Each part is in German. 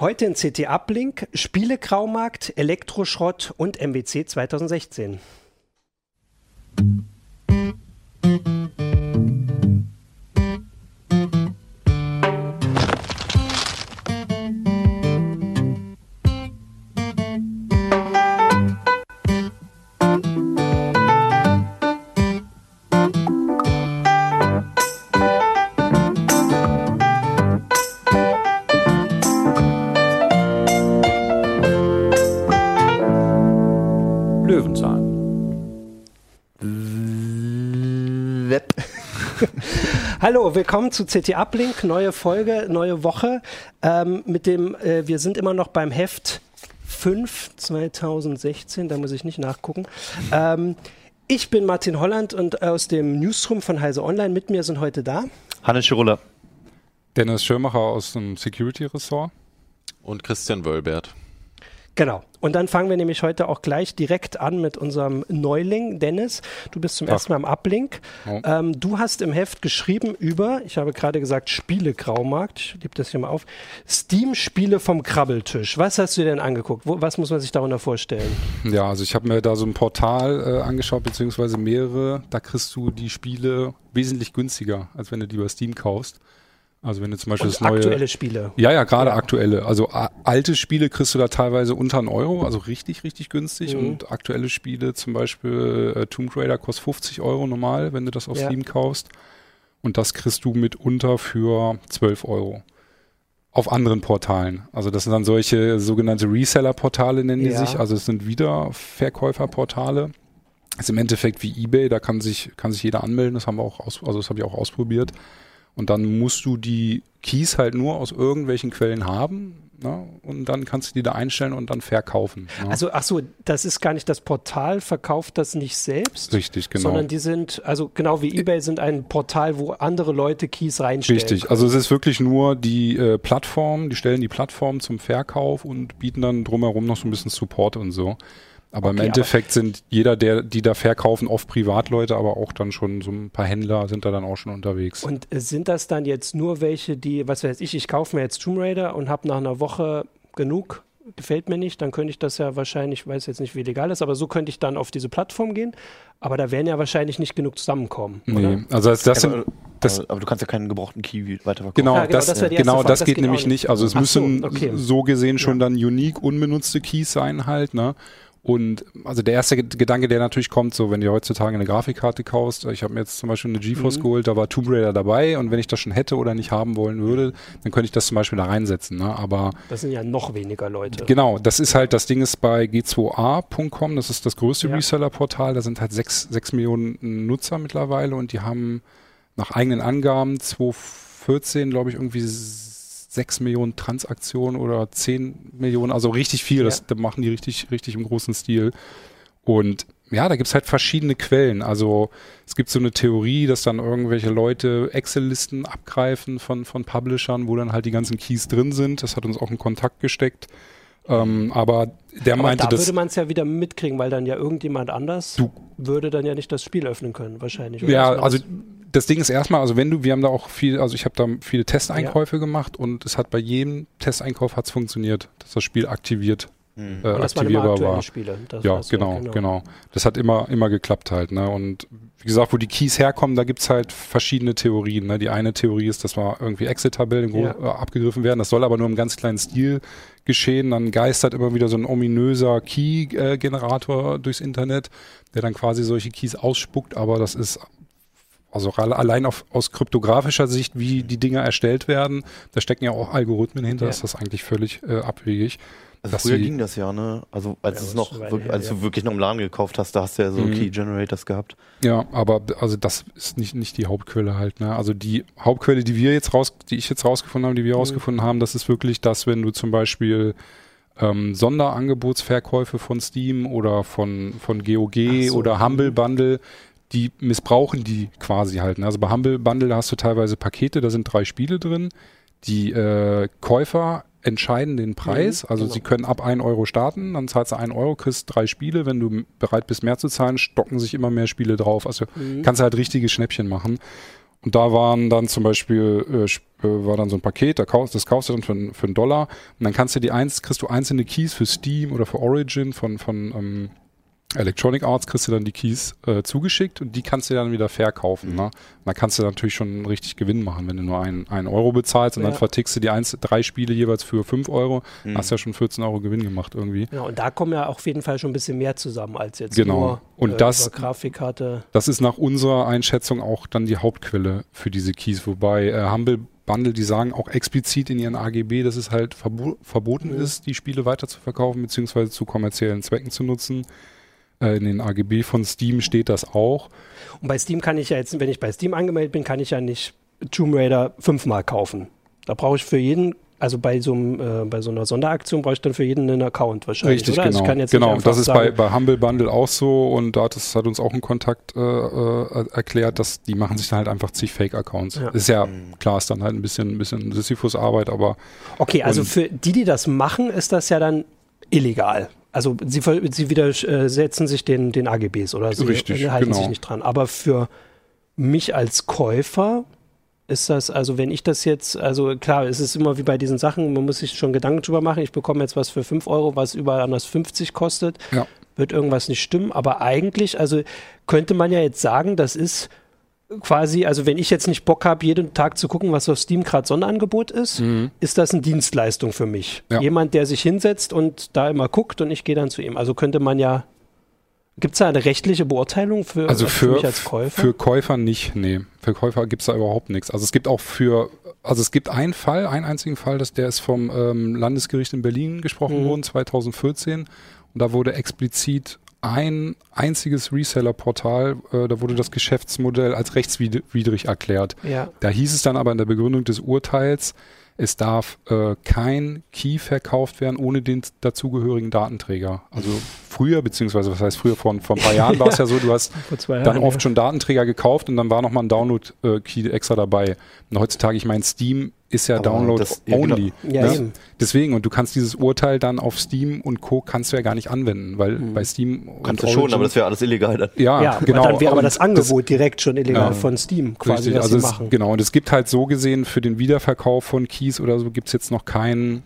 Heute in CT Uplink, Spielegraumarkt, Elektroschrott und MWC 2016. Hallo, willkommen zu CT Uplink, neue Folge, neue Woche. Ähm, mit dem, äh, wir sind immer noch beim Heft 5 2016, da muss ich nicht nachgucken. Ähm, ich bin Martin Holland und aus dem Newsroom von Heise Online mit mir sind heute da Hannes Schirulla. Dennis Schirmacher aus dem Security-Ressort. Und Christian Wölbert. Genau. Und dann fangen wir nämlich heute auch gleich direkt an mit unserem Neuling, Dennis. Du bist zum Ach. ersten Mal am Uplink. Oh. Ähm, du hast im Heft geschrieben über, ich habe gerade gesagt, Spielegraumarkt. Ich liebe das hier mal auf. Steam-Spiele vom Krabbeltisch. Was hast du denn angeguckt? Wo, was muss man sich darunter vorstellen? Ja, also ich habe mir da so ein Portal äh, angeschaut, beziehungsweise mehrere. Da kriegst du die Spiele wesentlich günstiger, als wenn du die über Steam kaufst. Also wenn du zum Beispiel und das neue. Aktuelle Spiele. Ja, ja, gerade ja. aktuelle. Also alte Spiele kriegst du da teilweise unter einen Euro, also richtig, richtig günstig. Mhm. Und aktuelle Spiele, zum Beispiel äh, Tomb Raider kostet 50 Euro normal, wenn du das auf ja. Steam kaufst. Und das kriegst du mitunter für 12 Euro. Auf anderen Portalen. Also das sind dann solche sogenannte Reseller-Portale, nennen die ja. sich. Also es sind wieder Verkäuferportale. Das ist im Endeffekt wie Ebay, da kann sich, kann sich jeder anmelden. Das haben wir auch aus, also das habe ich auch ausprobiert. Und dann musst du die Keys halt nur aus irgendwelchen Quellen haben. Ne? Und dann kannst du die da einstellen und dann verkaufen. Ne? Also, ach so, das ist gar nicht das Portal, verkauft das nicht selbst. Richtig, genau. Sondern die sind, also genau wie eBay, sind ein Portal, wo andere Leute Keys reinstellen. Richtig, können. also es ist wirklich nur die äh, Plattform, die stellen die Plattform zum Verkauf und bieten dann drumherum noch so ein bisschen Support und so. Aber okay, im Endeffekt aber sind jeder, der, die da verkaufen, oft Privatleute, aber auch dann schon so ein paar Händler sind da dann auch schon unterwegs. Und sind das dann jetzt nur welche, die, was weiß ich, ich kaufe mir jetzt Tomb Raider und habe nach einer Woche genug, gefällt mir nicht, dann könnte ich das ja wahrscheinlich, ich weiß jetzt nicht, wie legal ist, aber so könnte ich dann auf diese Plattform gehen. Aber da werden ja wahrscheinlich nicht genug zusammenkommen. Nee, oder? also das, das sind. Das, aber, aber, du kannst ja keinen gebrauchten Key weiterverkaufen. Genau, ja, genau das, das, genau, das, geht, geht nämlich nicht. Also es Ach müssen so, okay. so gesehen schon ja. dann unique, unbenutzte Keys sein halt, ne? Und also der erste Gedanke, der natürlich kommt, so wenn du heutzutage eine Grafikkarte kaufst, ich habe mir jetzt zum Beispiel eine GeForce mhm. geholt, da war Tomb Raider dabei und wenn ich das schon hätte oder nicht haben wollen würde, dann könnte ich das zum Beispiel da reinsetzen. Ne? Aber das sind ja noch weniger Leute. Genau, das ist halt, das Ding ist bei g2a.com, das ist das größte ja. Reseller-Portal, da sind halt sechs, sechs Millionen Nutzer mittlerweile und die haben nach eigenen Angaben 2014, glaube ich, irgendwie 6 Millionen Transaktionen oder 10 Millionen, also richtig viel. Das, ja. machen die richtig, richtig im großen Stil. Und ja, da gibt's halt verschiedene Quellen. Also es gibt so eine Theorie, dass dann irgendwelche Leute Excel-Listen abgreifen von, von Publishern, wo dann halt die ganzen Keys drin sind. Das hat uns auch in Kontakt gesteckt. Ähm, aber der aber meinte, da würde man es ja wieder mitkriegen, weil dann ja irgendjemand anders du, würde dann ja nicht das Spiel öffnen können, wahrscheinlich. Ja, also das Ding ist erstmal, also wenn du, wir haben da auch viel, also ich habe da viele Testeinkäufe ja. gemacht und es hat bei jedem Testeinkauf hat's funktioniert, dass das Spiel aktiviert mhm. äh, aktivierbar war. Spiele, ja, genau, genau, genau. Das hat immer, immer geklappt halt. Ne? Und wie gesagt, wo die Keys herkommen, da gibt's halt verschiedene Theorien. Ne? Die eine Theorie ist, dass mal irgendwie Exit-Tabellen ja. äh, abgegriffen werden. Das soll aber nur im ganz kleinen Stil geschehen. Dann geistert immer wieder so ein ominöser Key-Generator durchs Internet, der dann quasi solche Keys ausspuckt, aber das ist also allein auf, aus kryptografischer Sicht, wie die Dinger erstellt werden, da stecken ja auch Algorithmen hinter, ja. ist das eigentlich völlig äh, abwegig. Also früher ging das ja, ne? Also als ja, es noch, wirklich, als du wirklich noch im Laden gekauft hast, da hast du ja so mhm. Key Generators gehabt. Ja, aber also das ist nicht nicht die Hauptquelle halt, ne? Also die Hauptquelle, die wir jetzt raus, die ich jetzt rausgefunden habe, die wir mhm. rausgefunden haben, das ist wirklich das, wenn du zum Beispiel ähm, Sonderangebotsverkäufe von Steam oder von von GOG so. oder Humble Bundle, die missbrauchen die quasi halt. Ne? Also bei Humble Bundle hast du teilweise Pakete, da sind drei Spiele drin. Die äh, Käufer entscheiden den Preis. Mhm, also genau. sie können ab 1 Euro starten, dann zahlst du 1 Euro, kriegst drei Spiele. Wenn du bereit bist, mehr zu zahlen, stocken sich immer mehr Spiele drauf. Also mhm. kannst du halt richtige Schnäppchen machen. Und da waren dann zum Beispiel, äh, äh war dann so ein Paket, da kaufst, das kaufst du dann für, für einen Dollar und dann kannst du die eins, kriegst du einzelne Keys für Steam oder für Origin von, von ähm, Electronic Arts kriegst du dann die Keys äh, zugeschickt und die kannst du dann wieder verkaufen. Mhm. Ne? dann kannst du natürlich schon richtig Gewinn machen, wenn du nur einen, einen Euro bezahlst und ja. dann vertickst du die eins, drei Spiele jeweils für fünf Euro, mhm. hast ja schon 14 Euro Gewinn gemacht irgendwie. Ja, und da kommen ja auf jeden Fall schon ein bisschen mehr zusammen als jetzt genau. nur und äh, das, Grafikkarte. Das ist nach unserer Einschätzung auch dann die Hauptquelle für diese Keys, wobei äh, Humble Bundle, die sagen auch explizit in ihren AGB, dass es halt verbo verboten mhm. ist, die Spiele weiter zu verkaufen beziehungsweise zu kommerziellen Zwecken zu nutzen. Äh, in den AGB von Steam steht das auch. Und bei Steam kann ich ja jetzt, wenn ich bei Steam angemeldet bin, kann ich ja nicht Tomb Raider fünfmal kaufen. Da brauche ich für jeden also bei so, einem, äh, bei so einer Sonderaktion brauche ich dann für jeden einen Account wahrscheinlich. Richtig, oder? genau. Also genau, das ist bei, bei Humble Bundle auch so und da hat, das hat uns auch ein Kontakt äh, äh, erklärt, dass die machen sich dann halt einfach zig Fake-Accounts. Ja. Ist ja klar, ist dann halt ein bisschen, ein bisschen Sisyphus-Arbeit, aber. Okay, also für die, die das machen, ist das ja dann illegal. Also sie, sie widersetzen sich den, den AGBs oder sie Richtig, halten genau. sich nicht dran. Aber für mich als Käufer ist das, also wenn ich das jetzt, also klar, es ist immer wie bei diesen Sachen, man muss sich schon Gedanken drüber machen, ich bekomme jetzt was für 5 Euro, was überall anders 50 kostet, ja. wird irgendwas nicht stimmen, aber eigentlich, also könnte man ja jetzt sagen, das ist quasi, also wenn ich jetzt nicht Bock habe, jeden Tag zu gucken, was auf Steam gerade Sonderangebot ist, mhm. ist das eine Dienstleistung für mich. Ja. Jemand, der sich hinsetzt und da immer guckt und ich gehe dann zu ihm. Also könnte man ja, gibt es da eine rechtliche Beurteilung für, also für, für mich als Käufer? Für Käufer nicht, nee. Für Käufer gibt es da überhaupt nichts. Also es gibt auch für, also es gibt einen Fall, einen einzigen Fall, dass der ist vom ähm, Landesgericht in Berlin gesprochen mhm. worden, 2014. Und da wurde explizit ein einziges Reseller-Portal, äh, da wurde das Geschäftsmodell als rechtswidrig erklärt. Ja. Da hieß es dann aber in der Begründung des Urteils, es darf äh, kein Key verkauft werden ohne den dazugehörigen Datenträger. Also früher, beziehungsweise was heißt früher, vor, vor ein paar Jahren war es ja so, du hast dann Jahren, oft ja. schon Datenträger gekauft und dann war nochmal ein Download-Key äh, extra dabei. Und heutzutage, ich meine, Steam ist ja Aber Download das, only. Ja, genau. ne? Deswegen, und du kannst dieses Urteil dann auf Steam und Co. kannst du ja gar nicht anwenden, weil mhm. bei Steam. Kannst du schon, aber das wäre alles illegal dann. Ja, ja genau. Dann wäre aber das Angebot das, direkt schon illegal ja, von Steam quasi, richtig, also es, machen. Genau, und es gibt halt so gesehen für den Wiederverkauf von Keys oder so gibt es jetzt noch keinen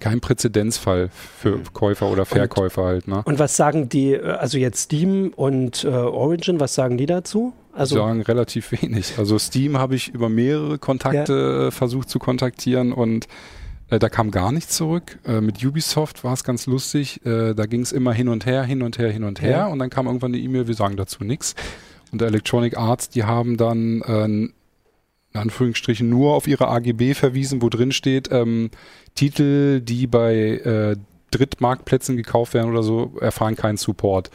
kein Präzedenzfall für mhm. Käufer oder Verkäufer und, halt. Ne? Und was sagen die, äh, also jetzt Steam und äh, Origin, was sagen die dazu? Also sagen relativ wenig. Also Steam habe ich über mehrere Kontakte ja. Äh, versucht zu kontaktieren und äh, da kam gar nichts zurück. Äh, mit Ubisoft war es ganz lustig. Äh, da ging es immer hin und her, hin und her, hin und her ja. und dann kam irgendwann eine E-Mail, wir sagen dazu nichts. Und der Electronic Arts, die haben dann in Anführungsstrichen nur auf ihre AGB verwiesen, wo drin steht, ähm, Titel, die bei äh, Drittmarktplätzen gekauft werden oder so, erfahren keinen Support.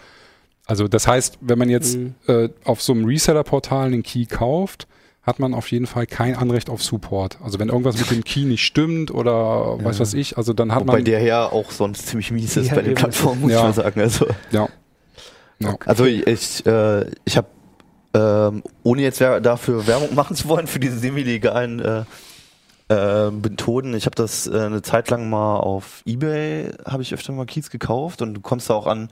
Also das heißt, wenn man jetzt mhm. äh, auf so einem Reseller-Portal einen Key kauft, hat man auf jeden Fall kein Anrecht auf Support. Also wenn irgendwas mit dem Key nicht stimmt oder ja. weiß was ich, also dann hat Wobei man... Bei der ja auch sonst ziemlich mies ist ja, bei den Plattformen, muss ja. ich mal sagen. Also, ja. ja. Also ich, äh, ich habe, ähm, ohne jetzt dafür Werbung machen zu wollen, für diese semi-legalen äh, äh, Methoden. Ich habe das äh, eine Zeit lang mal auf Ebay, habe ich öfter mal Keys gekauft und du kommst da auch an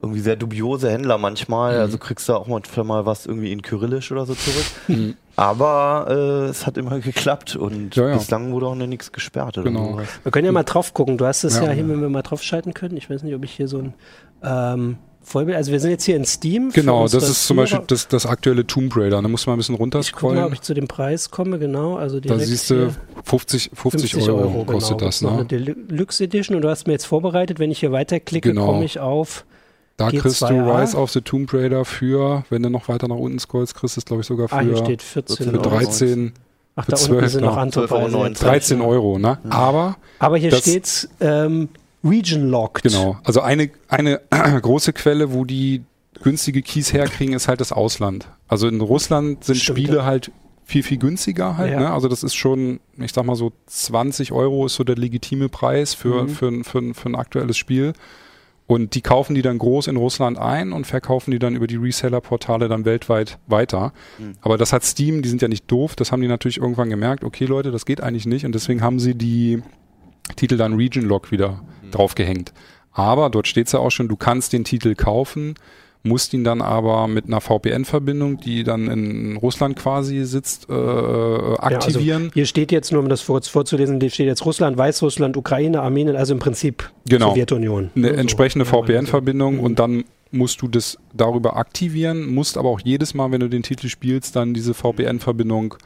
irgendwie sehr dubiose Händler manchmal. Mhm. Also kriegst du auch manchmal mal was irgendwie in Kyrillisch oder so zurück. Mhm. Aber äh, es hat immer geklappt und ja, ja. bislang wurde auch noch nichts gesperrt. Oder genau. Wir können ja mal drauf gucken. Du hast es ja, ja hier, wenn wir mal drauf schalten können. Ich weiß nicht, ob ich hier so ein ähm, Vollbild. Also wir sind jetzt hier in Steam. Genau, das ist zum Beispiel das, das aktuelle Tomb Raider. Da muss man ein bisschen runterscrollen. Ich gucke mal, ob ich zu dem Preis komme, genau. Also da siehst du 50, 50, 50 Euro, Euro kostet genau. das. Das ne? eine Deluxe Edition und du hast mir jetzt vorbereitet, wenn ich hier weiterklicke, genau. komme ich auf da G2A. kriegst du Rise of the Tomb Raider für, wenn du noch weiter nach unten scrollst, kriegst du es glaube ich sogar für, ah, hier steht 14 für 13 Ach, da 12, unten sind noch andere 13 Euro, ne? Ja. Aber Aber hier steht's ähm, Region Locked. Genau. Also eine eine große Quelle, wo die günstige Keys herkriegen, ist halt das Ausland. Also in Russland sind Stimmt, Spiele ja. halt viel, viel günstiger halt. Ja. Ne? Also das ist schon, ich sag mal so 20 Euro ist so der legitime Preis für, mhm. für, für, für ein aktuelles Spiel. Und die kaufen die dann groß in Russland ein und verkaufen die dann über die Reseller-Portale dann weltweit weiter. Mhm. Aber das hat Steam, die sind ja nicht doof, das haben die natürlich irgendwann gemerkt, okay Leute, das geht eigentlich nicht und deswegen haben sie die Titel dann Region Lock wieder mhm. draufgehängt. Aber dort steht es ja auch schon, du kannst den Titel kaufen musst ihn dann aber mit einer VPN-Verbindung, die dann in Russland quasi sitzt, äh, aktivieren. Ja, also hier steht jetzt, nur um das kurz vorzulesen, hier steht jetzt Russland, Weißrussland, Ukraine, Armenien, also im Prinzip genau. Sowjetunion. Eine so, entsprechende VPN-Verbindung und dann musst du das darüber aktivieren, musst aber auch jedes Mal, wenn du den Titel spielst, dann diese VPN-Verbindung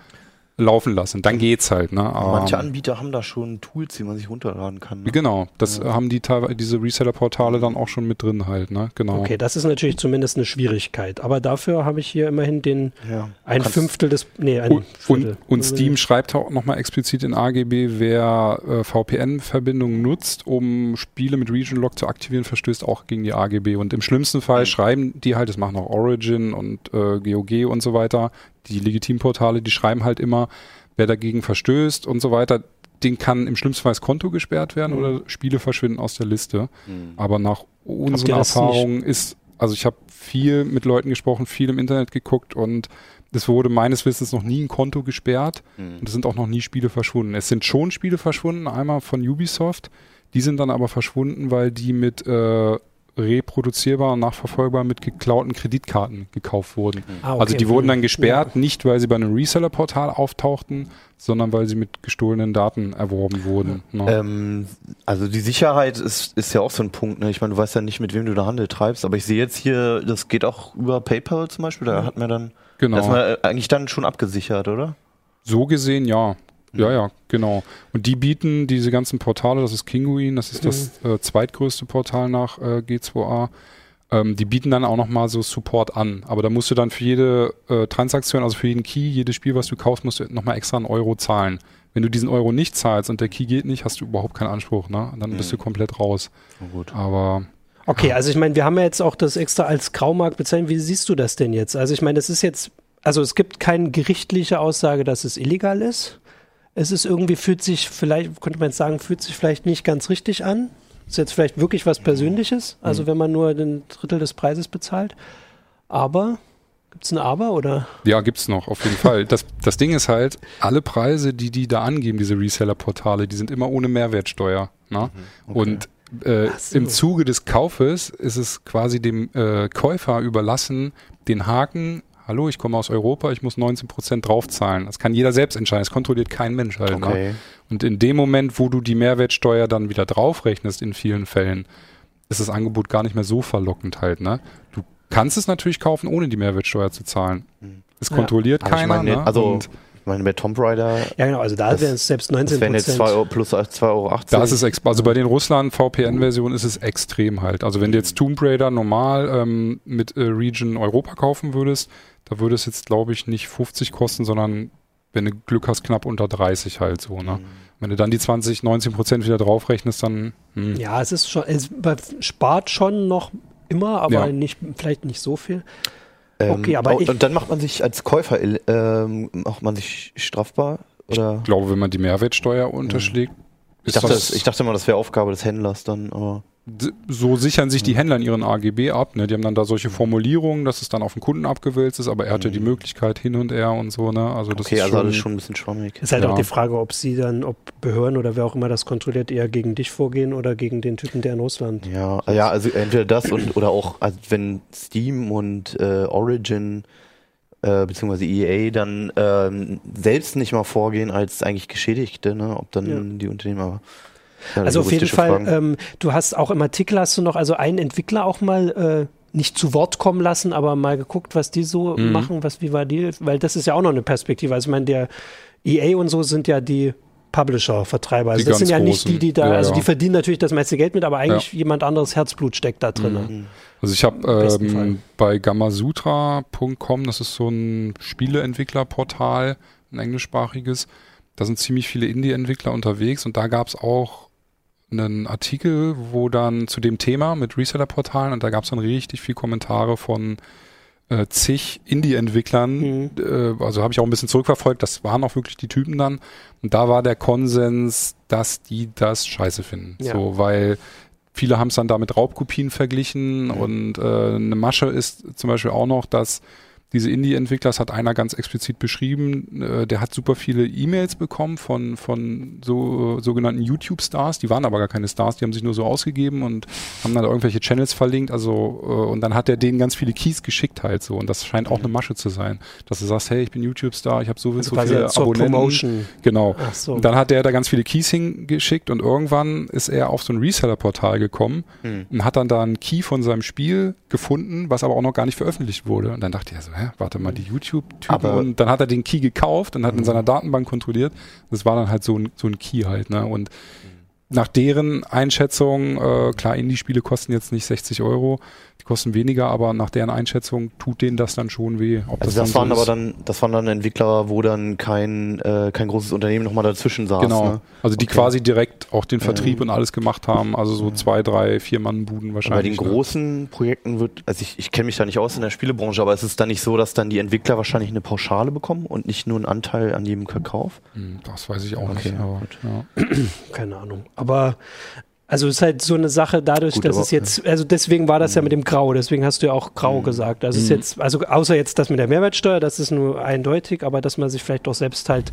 laufen lassen. Dann geht's halt. Ne? Manche ähm, Anbieter haben da schon Tools, die man sich runterladen kann. Ne? Genau, das ja. haben die diese Reseller-Portale dann auch schon mit drin halt. Ne? Genau. Okay, das ist natürlich zumindest eine Schwierigkeit. Aber dafür habe ich hier immerhin den ja, ein Fünftel des, nee, ein und, Viertel. Und, und Steam schreibt auch nochmal explizit in AGB, wer äh, VPN-Verbindungen nutzt, um Spiele mit Region Lock zu aktivieren, verstößt auch gegen die AGB. Und im schlimmsten Fall mhm. schreiben die halt, das machen auch Origin und äh, GOG und so weiter, die Legitimportale, die schreiben halt immer, wer dagegen verstößt und so weiter, den kann im schlimmsten Fall das Konto gesperrt werden mhm. oder Spiele verschwinden aus der Liste. Mhm. Aber nach unseren Erfahrungen ist, also ich habe viel mit Leuten gesprochen, viel im Internet geguckt und es wurde meines Wissens noch nie ein Konto gesperrt mhm. und es sind auch noch nie Spiele verschwunden. Es sind schon Spiele verschwunden, einmal von Ubisoft, die sind dann aber verschwunden, weil die mit äh, reproduzierbar und nachverfolgbar mit geklauten Kreditkarten gekauft wurden. Ah, okay. Also die wurden dann gesperrt, ja. nicht weil sie bei einem Reseller-Portal auftauchten, sondern weil sie mit gestohlenen Daten erworben wurden. Ne? Ähm, also die Sicherheit ist, ist ja auch so ein Punkt. Ne? Ich meine, du weißt ja nicht, mit wem du da Handel treibst, aber ich sehe jetzt hier, das geht auch über PayPal zum Beispiel, da hat man dann, genau. das ist man eigentlich dann schon abgesichert, oder? So gesehen, ja. Ja, ja, genau. Und die bieten diese ganzen Portale, das ist Kinguin, das ist mhm. das äh, zweitgrößte Portal nach äh, G2A. Ähm, die bieten dann auch nochmal so Support an. Aber da musst du dann für jede äh, Transaktion, also für jeden Key, jedes Spiel, was du kaufst, musst du nochmal extra einen Euro zahlen. Wenn du diesen Euro nicht zahlst und der Key geht nicht, hast du überhaupt keinen Anspruch, ne? dann mhm. bist du komplett raus. Oh, gut. Aber Okay, also ich meine, wir haben ja jetzt auch das extra als Graumarkt bezeichnet. Wie siehst du das denn jetzt? Also ich meine, das ist jetzt, also es gibt keine gerichtliche Aussage, dass es illegal ist es ist irgendwie, fühlt sich vielleicht, könnte man jetzt sagen, fühlt sich vielleicht nicht ganz richtig an. Ist jetzt vielleicht wirklich was Persönliches, also mhm. wenn man nur den Drittel des Preises bezahlt. Aber Gibt es ein Aber oder? Ja, gibt es noch, auf jeden Fall. Das, das Ding ist halt, alle Preise, die die da angeben, diese Reseller-Portale, die sind immer ohne Mehrwertsteuer. Ne? Mhm, okay. Und äh, so. im Zuge des Kaufes ist es quasi dem äh, Käufer überlassen, den Haken hallo, ich komme aus Europa, ich muss 19 Prozent draufzahlen. Das kann jeder selbst entscheiden. Das kontrolliert kein Mensch halt. Ne? Okay. Ne? Und in dem Moment, wo du die Mehrwertsteuer dann wieder draufrechnest, in vielen Fällen, ist das Angebot gar nicht mehr so verlockend halt. Ne? Du kannst es natürlich kaufen, ohne die Mehrwertsteuer zu zahlen. Hm. Es kontrolliert ja. keiner. Meine, ne? Also Und ich meine, bei Tomb Raider. Ja, genau, also da wären es selbst 19 Prozent. jetzt 2 Euro plus 2,80 Euro. Da ist es, also bei den Russland VPN-Versionen ist es extrem halt. Also wenn du jetzt Tomb Raider normal ähm, mit äh, Region Europa kaufen würdest, da würde es jetzt, glaube ich, nicht 50 kosten, sondern wenn du Glück hast, knapp unter 30 halt so, ne? Mhm. Wenn du dann die 20, 19 Prozent wieder draufrechnest, dann. Hm. Ja, es ist schon, es spart schon noch immer, aber ja. nicht, vielleicht nicht so viel. Ähm, okay, aber oh, ich, und dann macht man sich als Käufer ähm, macht man sich strafbar? Oder? Ich glaube, wenn man die Mehrwertsteuer unterschlägt. Ich dachte, das, ich dachte immer, das wäre Aufgabe des Händlers dann, aber so sichern sich die. Händler in ihren AGB ab. Ne? Die haben dann da solche Formulierungen, dass es dann auf den Kunden abgewälzt ist, aber er hatte die mhm. Möglichkeit hin und her und so. Ne? Also das okay, ist also schon, alles schon ein bisschen schwammig. Ist halt ja. auch die Frage, ob sie dann, ob Behörden oder wer auch immer das kontrolliert, eher gegen dich vorgehen oder gegen den Typen, der in Russland. Ja, ja, also entweder das und oder auch, also wenn Steam und äh, Origin äh, beziehungsweise EA dann ähm, selbst nicht mal vorgehen als eigentlich Geschädigte, ne? ob dann ja. die Unternehmer ja, also auf jeden Fall, ähm, du hast auch im Artikel hast du noch also einen Entwickler auch mal äh, nicht zu Wort kommen lassen, aber mal geguckt, was die so mhm. machen, was wie war die, weil das ist ja auch noch eine Perspektive. Also ich meine, der EA und so sind ja die Publisher, Vertreiber. Also die das sind ja nicht die, die da, ja, also die verdienen natürlich das meiste Geld mit, aber eigentlich jemand anderes Herzblut steckt da drin. Mhm. Also ich habe ähm, bei gamasutra.com, das ist so ein Spieleentwicklerportal, ein englischsprachiges, da sind ziemlich viele Indie-Entwickler unterwegs und da gab es auch einen Artikel, wo dann zu dem Thema mit Reseller-Portalen und da gab es dann richtig viel Kommentare von äh, zig Indie-Entwicklern. Mhm. Äh, also habe ich auch ein bisschen zurückverfolgt. Das waren auch wirklich die Typen dann. Und da war der Konsens, dass die das scheiße finden. Ja. So, weil viele haben es dann da mit Raubkopien verglichen mhm. und äh, eine Masche ist zum Beispiel auch noch, dass diese Indie-Entwickler, das hat einer ganz explizit beschrieben, äh, der hat super viele E-Mails bekommen von, von so sogenannten YouTube-Stars, die waren aber gar keine Stars, die haben sich nur so ausgegeben und haben dann irgendwelche Channels verlinkt, also äh, und dann hat er denen ganz viele Keys geschickt halt so und das scheint auch eine Masche zu sein, dass du sagst, hey, ich bin YouTube-Star, ich habe so, also so viele Abonnenten. Promotion. Genau. Ach so. Und dann hat er da ganz viele Keys hingeschickt und irgendwann ist er auf so ein Reseller-Portal gekommen hm. und hat dann da einen Key von seinem Spiel gefunden, was aber auch noch gar nicht veröffentlicht wurde. Und dann dachte ich so, hä, warte mal, die YouTube-Typen. Und dann hat er den Key gekauft und hat in seiner Datenbank kontrolliert. Das war dann halt so ein, so ein Key halt, ne? Und nach deren Einschätzung, äh, klar, Indie-Spiele kosten jetzt nicht 60 Euro, die kosten weniger, aber nach deren Einschätzung tut denen das dann schon weh. Ob also das, das waren so aber dann, das waren dann Entwickler, wo dann kein, äh, kein großes Unternehmen nochmal dazwischen saß. Genau. Ne? Also die okay. quasi direkt auch den Vertrieb ähm. und alles gemacht haben, also so zwei, drei, vier Mann-Buden wahrscheinlich. bei den ne? großen Projekten wird, also ich, ich kenne mich da nicht aus in der Spielebranche, aber es ist dann nicht so, dass dann die Entwickler wahrscheinlich eine Pauschale bekommen und nicht nur einen Anteil an jedem Verkauf? Hm, das weiß ich auch okay, nicht. Aber, ja. Keine Ahnung. Aber also es ist halt so eine Sache dadurch, Gut, dass es jetzt, also deswegen war das ja mit dem Grau, deswegen hast du ja auch Grau mhm. gesagt. Also mhm. ist jetzt, also außer jetzt das mit der Mehrwertsteuer, das ist nur eindeutig, aber dass man sich vielleicht doch selbst halt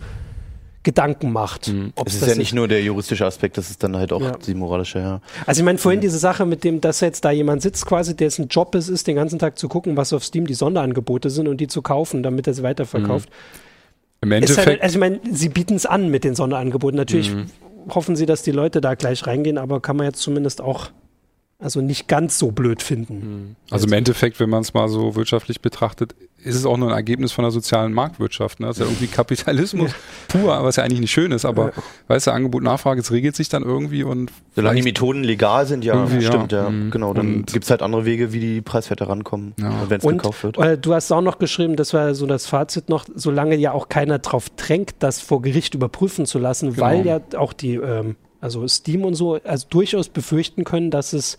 Gedanken macht. Mhm. Es ist ja nicht nur der juristische Aspekt, das ist dann halt auch ja. die moralische, ja. Also ich meine, vorhin mhm. diese Sache mit dem, dass jetzt da jemand sitzt quasi, dessen Job es ist, den ganzen Tag zu gucken, was auf Steam die Sonderangebote sind und die zu kaufen, damit er sie weiterverkauft. Mhm. Im halt, Endeffekt. Halt, also ich meine, sie bieten es an mit den Sonderangeboten. Natürlich mhm hoffen sie, dass die Leute da gleich reingehen, aber kann man jetzt zumindest auch also nicht ganz so blöd finden. Hm. Also im Endeffekt, wenn man es mal so wirtschaftlich betrachtet, ist es auch nur ein Ergebnis von der sozialen Marktwirtschaft. Ne? Das ist ja irgendwie Kapitalismus ja. pur, was ja eigentlich nicht schön ist, aber ja. weißt du, Angebot, Nachfrage, es regelt sich dann irgendwie und Solange die Methoden legal sind, ja, stimmt, ja. ja. Mhm. Genau, dann gibt es halt andere Wege, wie die Preiswerte rankommen, ja. wenn es gekauft wird. Äh, du hast auch noch geschrieben, das war so das Fazit noch, solange ja auch keiner drauf drängt, das vor Gericht überprüfen zu lassen, genau. weil ja auch die ähm, also Steam und so, also durchaus befürchten können, dass es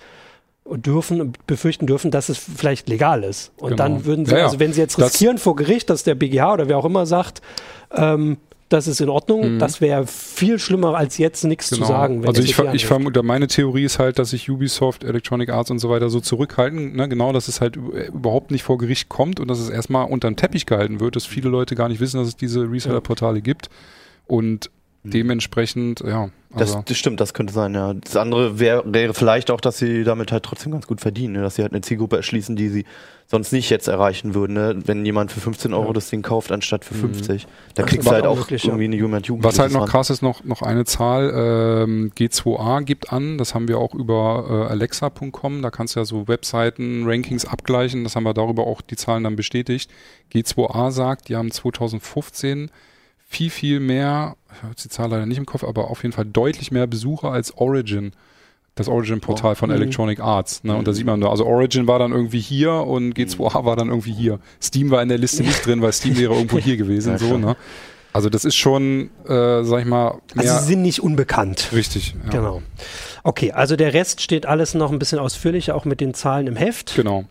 dürfen, befürchten dürfen, dass es vielleicht legal ist. Und genau. dann würden sie, ja, also wenn sie jetzt riskieren vor Gericht, dass der BGH oder wer auch immer sagt, ähm, das ist in Ordnung, mhm. das wäre viel schlimmer als jetzt nichts genau. zu sagen. also ich, ich vermute, meine Theorie ist halt, dass sich Ubisoft, Electronic Arts und so weiter so zurückhalten, ne? genau, dass es halt überhaupt nicht vor Gericht kommt und dass es erstmal unter den Teppich gehalten wird, dass viele Leute gar nicht wissen, dass es diese Reseller-Portale gibt. Und. Dementsprechend, ja. Also. Das, das, stimmt, das könnte sein, ja. Das andere wäre wär vielleicht auch, dass sie damit halt trotzdem ganz gut verdienen, ne? dass sie halt eine Zielgruppe erschließen, die sie sonst nicht jetzt erreichen würden, ne? wenn jemand für 15 Euro ja. das Ding kauft, anstatt für 50. Mhm. Da kriegst du halt auch wirklich, irgendwie eine Jugend. Jugend Was halt noch krass ist, noch, noch eine Zahl, ähm, G2A gibt an, das haben wir auch über äh, alexa.com, da kannst du ja so Webseiten, Rankings abgleichen, das haben wir darüber auch die Zahlen dann bestätigt. G2A sagt, die haben 2015 viel, viel mehr, ich habe die Zahl leider nicht im Kopf, aber auf jeden Fall deutlich mehr Besucher als Origin. Das Origin-Portal oh. von mhm. Electronic Arts. Ne? Und da mhm. sieht man nur, also Origin war dann irgendwie hier und G2A mhm. war dann irgendwie hier. Steam war in der Liste nicht drin, weil Steam wäre irgendwo hier gewesen. ja, so, ne? Also das ist schon, äh, sag ich mal. also sie sind nicht unbekannt. Richtig. Ja. Genau. Okay, also der Rest steht alles noch ein bisschen ausführlicher, auch mit den Zahlen im Heft. Genau.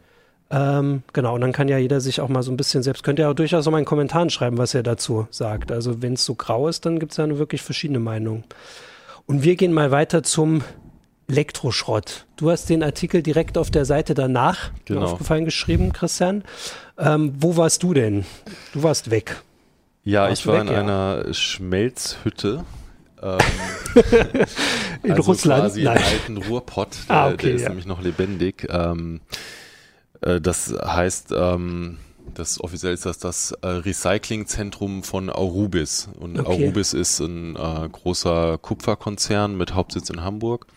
Ähm, genau, und dann kann ja jeder sich auch mal so ein bisschen selbst, könnt ihr auch durchaus auch mal in Kommentaren schreiben, was er dazu sagt. Also wenn es so grau ist, dann gibt es ja wirklich verschiedene Meinungen. Und wir gehen mal weiter zum Elektroschrott. Du hast den Artikel direkt auf der Seite danach genau. aufgefallen geschrieben, Christian. Ähm, wo warst du denn? Du warst weg. Ja, warst ich war weg, in ja? einer Schmelzhütte. Ähm, in also Russland? Quasi Nein. alten Ruhrpott, der, ah, okay, der ist ja. nämlich noch lebendig. Ähm, äh, das heißt, ähm, das offiziell ist das das äh, Recyclingzentrum von Aurubis. Und okay. Aurubis ist ein äh, großer Kupferkonzern mit Hauptsitz in Hamburg.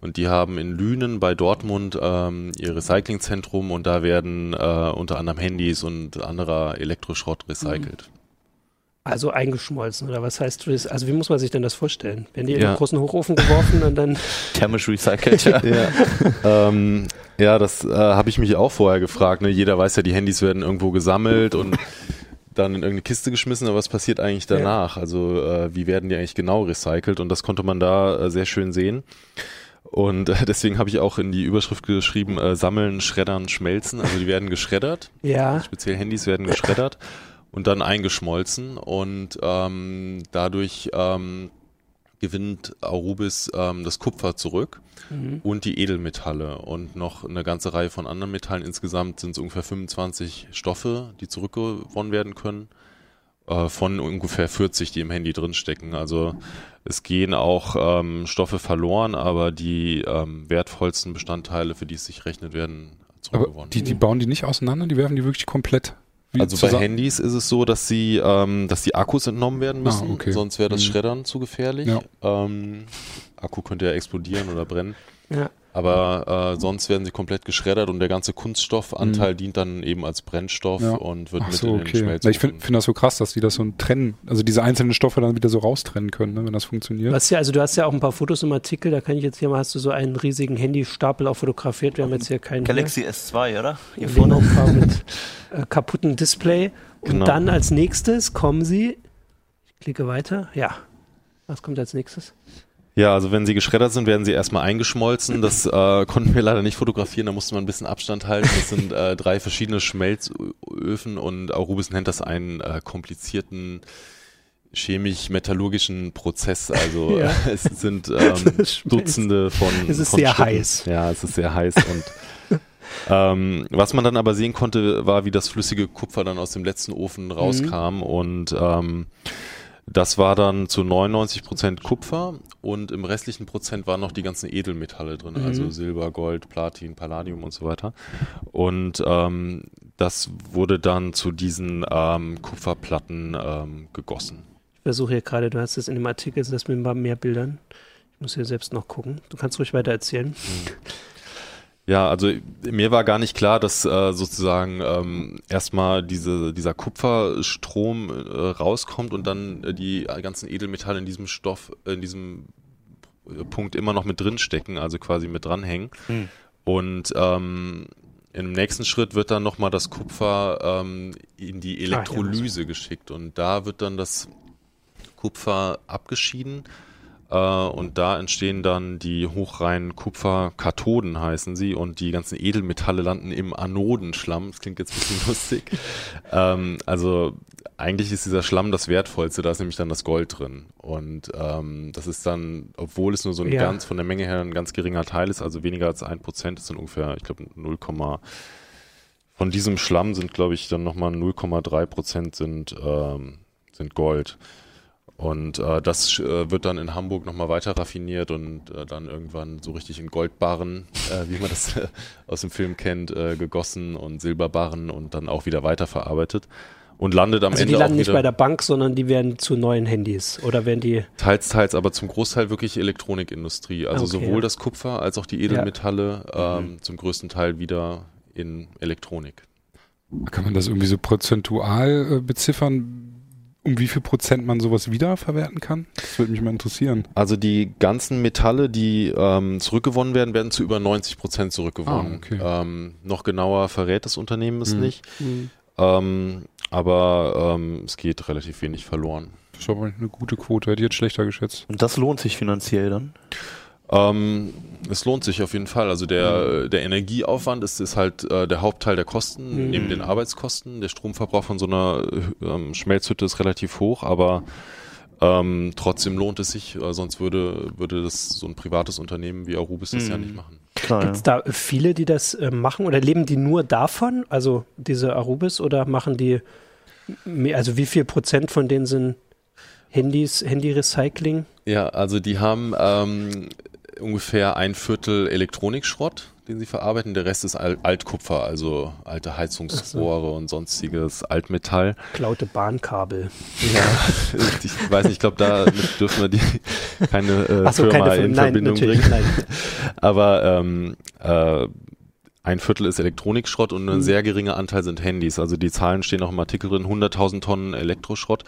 Und die haben in Lünen bei Dortmund ähm, ihr Recyclingzentrum und da werden äh, unter anderem Handys und anderer Elektroschrott recycelt. Mhm. Also eingeschmolzen oder was heißt das? Also wie muss man sich denn das vorstellen? Werden die ja. in einen großen Hochofen geworfen und dann thermisch recycelt? ja, ja. ähm, ja das äh, habe ich mich auch vorher gefragt. Ne? Jeder weiß ja, die Handys werden irgendwo gesammelt und dann in irgendeine Kiste geschmissen, aber was passiert eigentlich danach? Ja. Also äh, wie werden die eigentlich genau recycelt? Und das konnte man da äh, sehr schön sehen. Und äh, deswegen habe ich auch in die Überschrift geschrieben, äh, sammeln, schreddern, schmelzen. Also die werden geschreddert. Ja. Speziell Handys werden geschreddert und dann eingeschmolzen und ähm, dadurch ähm, gewinnt Arubis ähm, das Kupfer zurück mhm. und die Edelmetalle und noch eine ganze Reihe von anderen Metallen. Insgesamt sind es ungefähr 25 Stoffe, die zurückgewonnen werden können äh, von ungefähr 40, die im Handy drinstecken. Also es gehen auch ähm, Stoffe verloren, aber die ähm, wertvollsten Bestandteile, für die es sich rechnet, werden zurückgewonnen. Aber die, die bauen die nicht auseinander, die werfen die wirklich komplett also bei Handys ist es so, dass sie, ähm, dass die Akkus entnommen werden müssen, ah, okay. sonst wäre das mhm. Schreddern zu gefährlich. Ja. Ähm, Akku könnte ja explodieren oder brennen. Ja. Aber äh, sonst werden sie komplett geschreddert und der ganze Kunststoffanteil mhm. dient dann eben als Brennstoff ja. und wird Ach mit so, in den okay. Schmelzofen. Ich finde find das so krass, dass die das so trennen, also diese einzelnen Stoffe dann wieder so raustrennen können, ne, wenn das funktioniert. Was ja, also du hast ja auch ein paar Fotos im Artikel, da kann ich jetzt hier mal, hast du so einen riesigen Handystapel auch fotografiert. Wir haben jetzt hier keinen. Galaxy hier. S2, oder? Hier vorne. mit äh, kaputten Display. Und genau. dann als nächstes kommen sie. Ich klicke weiter. Ja. Was kommt als nächstes? Ja, also wenn sie geschreddert sind, werden sie erstmal eingeschmolzen. Das äh, konnten wir leider nicht fotografieren, da musste man ein bisschen Abstand halten. Das sind äh, drei verschiedene Schmelzöfen und Arubis nennt das einen äh, komplizierten chemisch-metallurgischen Prozess. Also ja. es sind ähm, Dutzende von. Es ist von sehr Schritten. heiß. Ja, es ist sehr heiß und ähm, was man dann aber sehen konnte, war, wie das flüssige Kupfer dann aus dem letzten Ofen rauskam mhm. und ähm, das war dann zu 99 Prozent Kupfer und im restlichen Prozent waren noch die ganzen Edelmetalle drin, mhm. also Silber, Gold, Platin, Palladium und so weiter. Und ähm, das wurde dann zu diesen ähm, Kupferplatten ähm, gegossen. Ich versuche hier gerade, du hast es in dem Artikel, das mit ein paar mehr Bildern. Ich muss hier selbst noch gucken. Du kannst ruhig weiter erzählen. Mhm. Ja, also mir war gar nicht klar, dass äh, sozusagen ähm, erstmal diese, dieser Kupferstrom äh, rauskommt und dann äh, die ganzen Edelmetalle in diesem Stoff, in diesem äh, Punkt immer noch mit drin stecken, also quasi mit dranhängen. Hm. Und ähm, im nächsten Schritt wird dann nochmal das Kupfer ähm, in die Elektrolyse ah, ja, geschickt und da wird dann das Kupfer abgeschieden und da entstehen dann die hochreinen Kupferkathoden, heißen sie, und die ganzen Edelmetalle landen im Anodenschlamm. Das klingt jetzt ein bisschen lustig. Ähm, also eigentlich ist dieser Schlamm das Wertvollste, da ist nämlich dann das Gold drin. Und ähm, das ist dann, obwohl es nur so ein ja. ganz von der Menge her ein ganz geringer Teil ist, also weniger als ein Prozent, das sind ungefähr, ich glaube, 0, von diesem Schlamm sind, glaube ich, dann nochmal 0,3 Prozent sind, ähm, sind Gold. Und äh, das äh, wird dann in Hamburg nochmal weiter raffiniert und äh, dann irgendwann so richtig in Goldbarren, äh, wie man das aus dem Film kennt, äh, gegossen und Silberbarren und dann auch wieder weiterverarbeitet. Und landet am also Ende. Die landen nicht bei der Bank, sondern die werden zu neuen Handys. Oder werden die. Teils, teils, aber zum Großteil wirklich Elektronikindustrie. Also okay, sowohl ja. das Kupfer als auch die Edelmetalle ja. ähm, mhm. zum größten Teil wieder in Elektronik. Kann man das irgendwie so prozentual äh, beziffern? Um wie viel Prozent man sowas wiederverwerten kann? Das würde mich mal interessieren. Also die ganzen Metalle, die ähm, zurückgewonnen werden, werden zu über 90 Prozent zurückgewonnen. Ah, okay. ähm, noch genauer verrät das Unternehmen es mhm. nicht. Mhm. Ähm, aber ähm, es geht relativ wenig verloren. Das ist aber eine gute Quote, hätte ich jetzt schlechter geschätzt. Und das lohnt sich finanziell dann? Ähm, es lohnt sich auf jeden Fall. Also der, mhm. der Energieaufwand ist, ist halt äh, der Hauptteil der Kosten, mhm. neben den Arbeitskosten. Der Stromverbrauch von so einer ähm, Schmelzhütte ist relativ hoch, aber ähm, trotzdem lohnt es sich, äh, sonst würde, würde das so ein privates Unternehmen wie Arubis das mhm. ja nicht machen. Gibt es da viele, die das äh, machen oder leben die nur davon, also diese Arubis, oder machen die, also wie viel Prozent von denen sind Handys, Handy-Recycling? Ja, also die haben ähm, ungefähr ein Viertel Elektronikschrott, den sie verarbeiten. Der Rest ist Altkupfer, also alte Heizungsrohre so. und sonstiges Altmetall. Klaute Bahnkabel. Ja, ich weiß nicht, ich glaube, da dürfen wir die keine, äh, so, Firma keine in nein, Verbindung bringen. Nein. Aber ähm, äh, ein Viertel ist Elektronikschrott und ein mhm. sehr geringer Anteil sind Handys. Also die Zahlen stehen auch im Artikel drin, 100.000 Tonnen Elektroschrott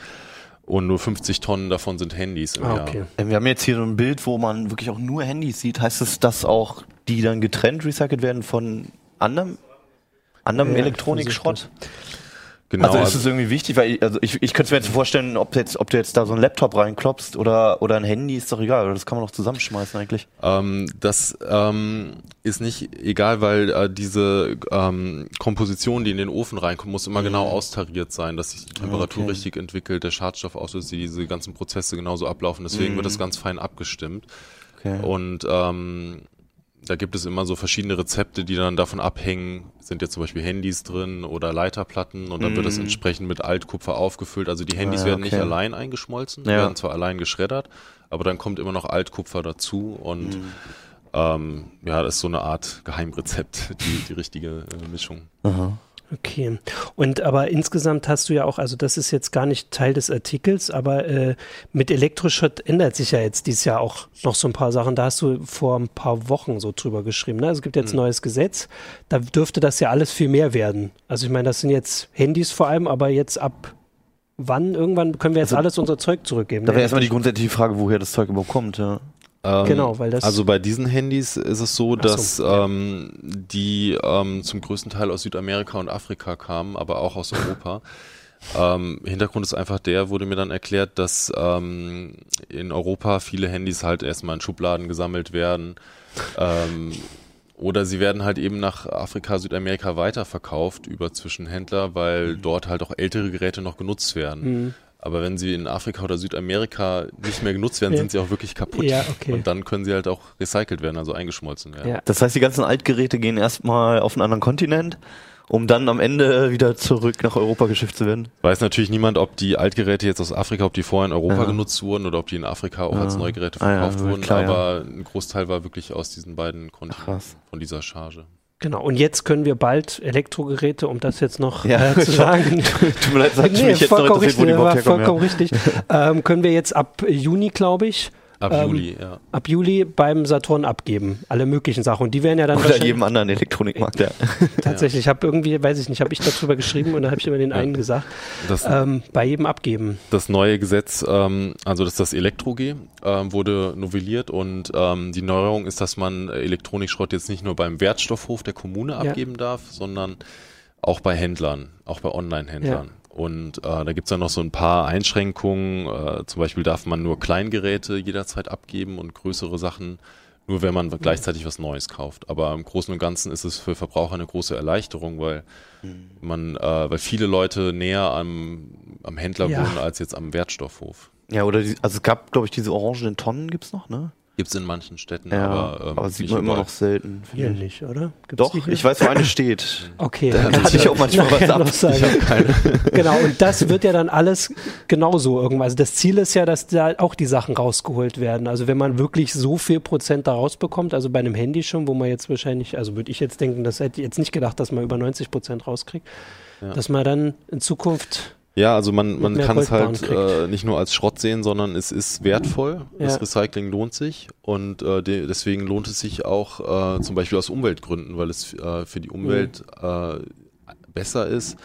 und nur 50 Tonnen davon sind Handys im ah, okay. Jahr. Ähm, wir haben jetzt hier so ein Bild, wo man wirklich auch nur Handys sieht. Heißt es, dass auch die dann getrennt recycelt werden von anderem, anderem ja, Elektronikschrott? Genau. Also ist also es irgendwie wichtig, weil ich, also ich, ich könnte mir jetzt vorstellen, ob, jetzt, ob du jetzt da so einen Laptop reinklopfst oder, oder ein Handy, ist doch egal. Das kann man doch zusammenschmeißen eigentlich. Ähm, das ähm, ist nicht egal, weil äh, diese ähm, Komposition, die in den Ofen reinkommt, muss immer genau mhm. genau austariert sein, dass sich die Temperatur okay. richtig entwickelt, der Schadstoff auslöst, diese ganzen Prozesse genauso ablaufen. Deswegen mhm. wird das ganz fein abgestimmt. Okay. Und ähm, da gibt es immer so verschiedene Rezepte, die dann davon abhängen, sind jetzt zum Beispiel Handys drin oder Leiterplatten und dann mm. wird das mhm. entsprechend mit Altkupfer aufgefüllt. Also die Handys ah, werden nicht allein eingeschmolzen, ja. werden zwar allein geschreddert, aber dann kommt immer noch Altkupfer dazu und mm. ähm, ja, das ist so eine Art Geheimrezept, die, die richtige äh, Mischung. Aha. Okay. Und aber insgesamt hast du ja auch, also das ist jetzt gar nicht Teil des Artikels, aber äh, mit Elektroschrott ändert sich ja jetzt dieses Jahr auch noch so ein paar Sachen. Da hast du vor ein paar Wochen so drüber geschrieben. Ne? Also es gibt jetzt ein mhm. neues Gesetz. Da dürfte das ja alles viel mehr werden. Also ich meine, das sind jetzt Handys vor allem, aber jetzt ab wann, irgendwann können wir jetzt also, alles unser Zeug zurückgeben. Da wäre ne? erstmal die grundsätzliche Frage, woher das Zeug überhaupt kommt, ja. Ähm, genau, weil das. Also bei diesen Handys ist es so, dass so, ja. ähm, die ähm, zum größten Teil aus Südamerika und Afrika kamen, aber auch aus Europa. ähm, Hintergrund ist einfach der, wurde mir dann erklärt, dass ähm, in Europa viele Handys halt erstmal in Schubladen gesammelt werden. Ähm, oder sie werden halt eben nach Afrika, Südamerika weiterverkauft über Zwischenhändler, weil mhm. dort halt auch ältere Geräte noch genutzt werden. Mhm. Aber wenn sie in Afrika oder Südamerika nicht mehr genutzt werden, ja. sind sie auch wirklich kaputt. Ja, okay. Und dann können sie halt auch recycelt werden, also eingeschmolzen werden. Ja. Das heißt, die ganzen Altgeräte gehen erstmal auf einen anderen Kontinent, um dann am Ende wieder zurück nach Europa geschifft zu werden. Weiß natürlich niemand, ob die Altgeräte jetzt aus Afrika, ob die vorher in Europa ja. genutzt wurden oder ob die in Afrika auch als Neugeräte verkauft ah, wurden. Klar, Aber ein Großteil war wirklich aus diesen beiden Kontinenten von dieser Charge. Genau, und jetzt können wir bald Elektrogeräte, um das jetzt noch ja, äh, zu sagen. Tut mir leid, sag nee, mich jetzt vollkommen noch richtig, wo die vollkommen ja. richtig. Ähm, können wir jetzt ab Juni, glaube ich, Ab ähm, Juli, ja. Ab Juli beim Saturn abgeben. Alle möglichen Sachen. Und die werden ja dann. Oder jedem anderen Elektronikmarkt, ja. Tatsächlich, ich habe irgendwie, weiß ich nicht, habe ich darüber geschrieben und dann habe ich immer den einen gesagt. Das, ähm, bei jedem abgeben. Das neue Gesetz, ähm, also das ist das Elektro-G, ähm, wurde novelliert und ähm, die Neuerung ist, dass man Elektronikschrott jetzt nicht nur beim Wertstoffhof der Kommune abgeben ja. darf, sondern auch bei Händlern, auch bei Online-Händlern. Ja. Und äh, da gibt's dann noch so ein paar Einschränkungen. Äh, zum Beispiel darf man nur Kleingeräte jederzeit abgeben und größere Sachen nur wenn man gleichzeitig was Neues kauft. Aber im Großen und Ganzen ist es für Verbraucher eine große Erleichterung, weil mhm. man, äh, weil viele Leute näher am, am Händler ja. wohnen als jetzt am Wertstoffhof. Ja, oder die, also es gab, glaube ich, diese orangenen Tonnen gibt's noch, ne? Gibt es in manchen Städten, ja, aber, ähm, aber sieht man immer noch selten. Hier nicht, oder? Gibt's Doch, ich weiß, wo eine steht. Okay. Da hatte ich auch manchmal was ab. genau, und das wird ja dann alles genauso irgendwann. Also das Ziel ist ja, dass da auch die Sachen rausgeholt werden. Also wenn man wirklich so viel Prozent da rausbekommt, also bei einem Handy schon, wo man jetzt wahrscheinlich, also würde ich jetzt denken, das hätte ich jetzt nicht gedacht, dass man über 90 Prozent rauskriegt, ja. dass man dann in Zukunft ja, also man, man kann es halt äh, nicht nur als Schrott sehen, sondern es ist wertvoll. Ja. Das Recycling lohnt sich und äh, de deswegen lohnt es sich auch äh, zum Beispiel aus Umweltgründen, weil es äh, für die Umwelt mhm. äh, besser ist,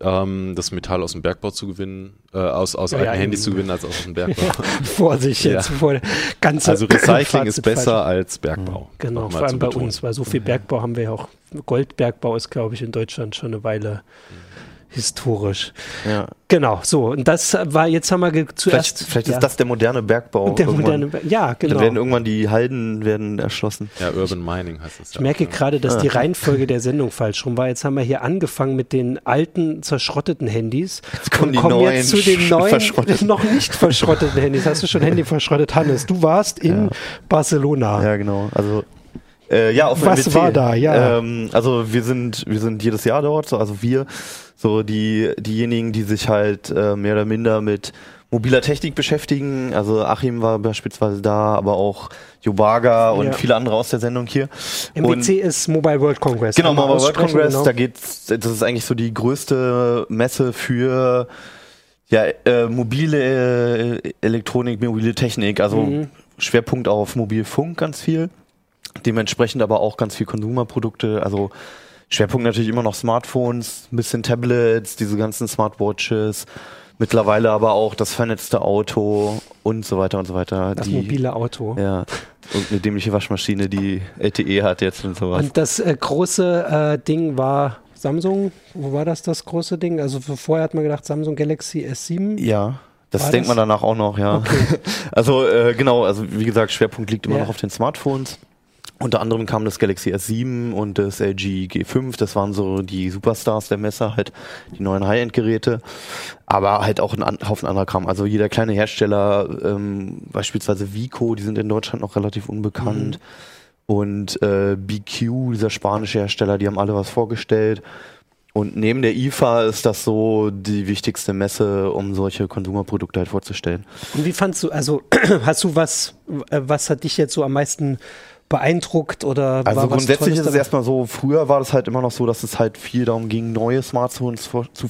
ähm, das Metall aus dem Bergbau zu gewinnen, äh, aus, aus ja, alten ja, Handys zu gewinnen, als aus dem Bergbau. Vorsicht jetzt, vor der ganze Also Recycling ist besser als Bergbau. Genau, vor allem bei uns, weil so viel Bergbau haben wir ja auch. Goldbergbau ist, glaube ich, in Deutschland schon eine Weile. Mhm historisch. Ja. Genau, so. Und das war, jetzt haben wir zuerst. Vielleicht, vielleicht ja. ist das der moderne Bergbau. Der moderne, ja, genau. Dann werden irgendwann die Halden werden erschlossen. Ja, Urban Mining heißt es. Ich ja merke auch, gerade, dass die Reihenfolge der Sendung falsch rum war. Jetzt haben wir hier angefangen mit den alten, zerschrotteten Handys. Jetzt kommen die kommen neuen, jetzt zu den neuen, noch nicht verschrotteten Handys. Hast du schon Handy verschrottet, Hannes? Du warst in Barcelona. Ja, genau. Also äh, ja, auf Was war da? Ja. Ähm, also wir sind, wir sind jedes Jahr dort. Also wir so die, diejenigen, die sich halt äh, mehr oder minder mit mobiler Technik beschäftigen. Also Achim war beispielsweise da, aber auch Jobaga und ja. viele andere aus der Sendung hier. MWC und ist Mobile World Congress. Genau, Mobile World Congress. Genau. Da geht's, das ist eigentlich so die größte Messe für ja, äh, mobile äh, Elektronik, mobile Technik. Also mhm. Schwerpunkt auf Mobilfunk ganz viel. Dementsprechend aber auch ganz viel Konsumerprodukte. Also Schwerpunkt natürlich immer noch Smartphones, ein bisschen Tablets, diese ganzen Smartwatches, mittlerweile aber auch das vernetzte Auto und so weiter und so weiter. Das die, mobile Auto. Ja. Und eine dämliche Waschmaschine, die LTE hat jetzt und sowas. Und das äh, große äh, Ding war Samsung, wo war das das große Ding? Also vorher hat man gedacht Samsung Galaxy S7. Ja. Das war denkt das? man danach auch noch, ja. Okay. Also äh, genau, also wie gesagt, Schwerpunkt liegt immer ja. noch auf den Smartphones. Unter anderem kam das Galaxy S7 und das LG G5, das waren so die Superstars der Messe, halt die neuen High-End-Geräte, aber halt auch ein Haufen anderer Kram. Also jeder kleine Hersteller, ähm, beispielsweise Vico, die sind in Deutschland noch relativ unbekannt. Mhm. Und äh, BQ, dieser spanische Hersteller, die haben alle was vorgestellt. Und neben der IFA ist das so die wichtigste Messe, um solche Konsumerprodukte halt vorzustellen. Und wie fandst du, also hast du was, äh, was hat dich jetzt so am meisten beeindruckt oder Also grundsätzlich ist es erstmal so, früher war das halt immer noch so, dass es halt viel darum ging, neue Smartphones zu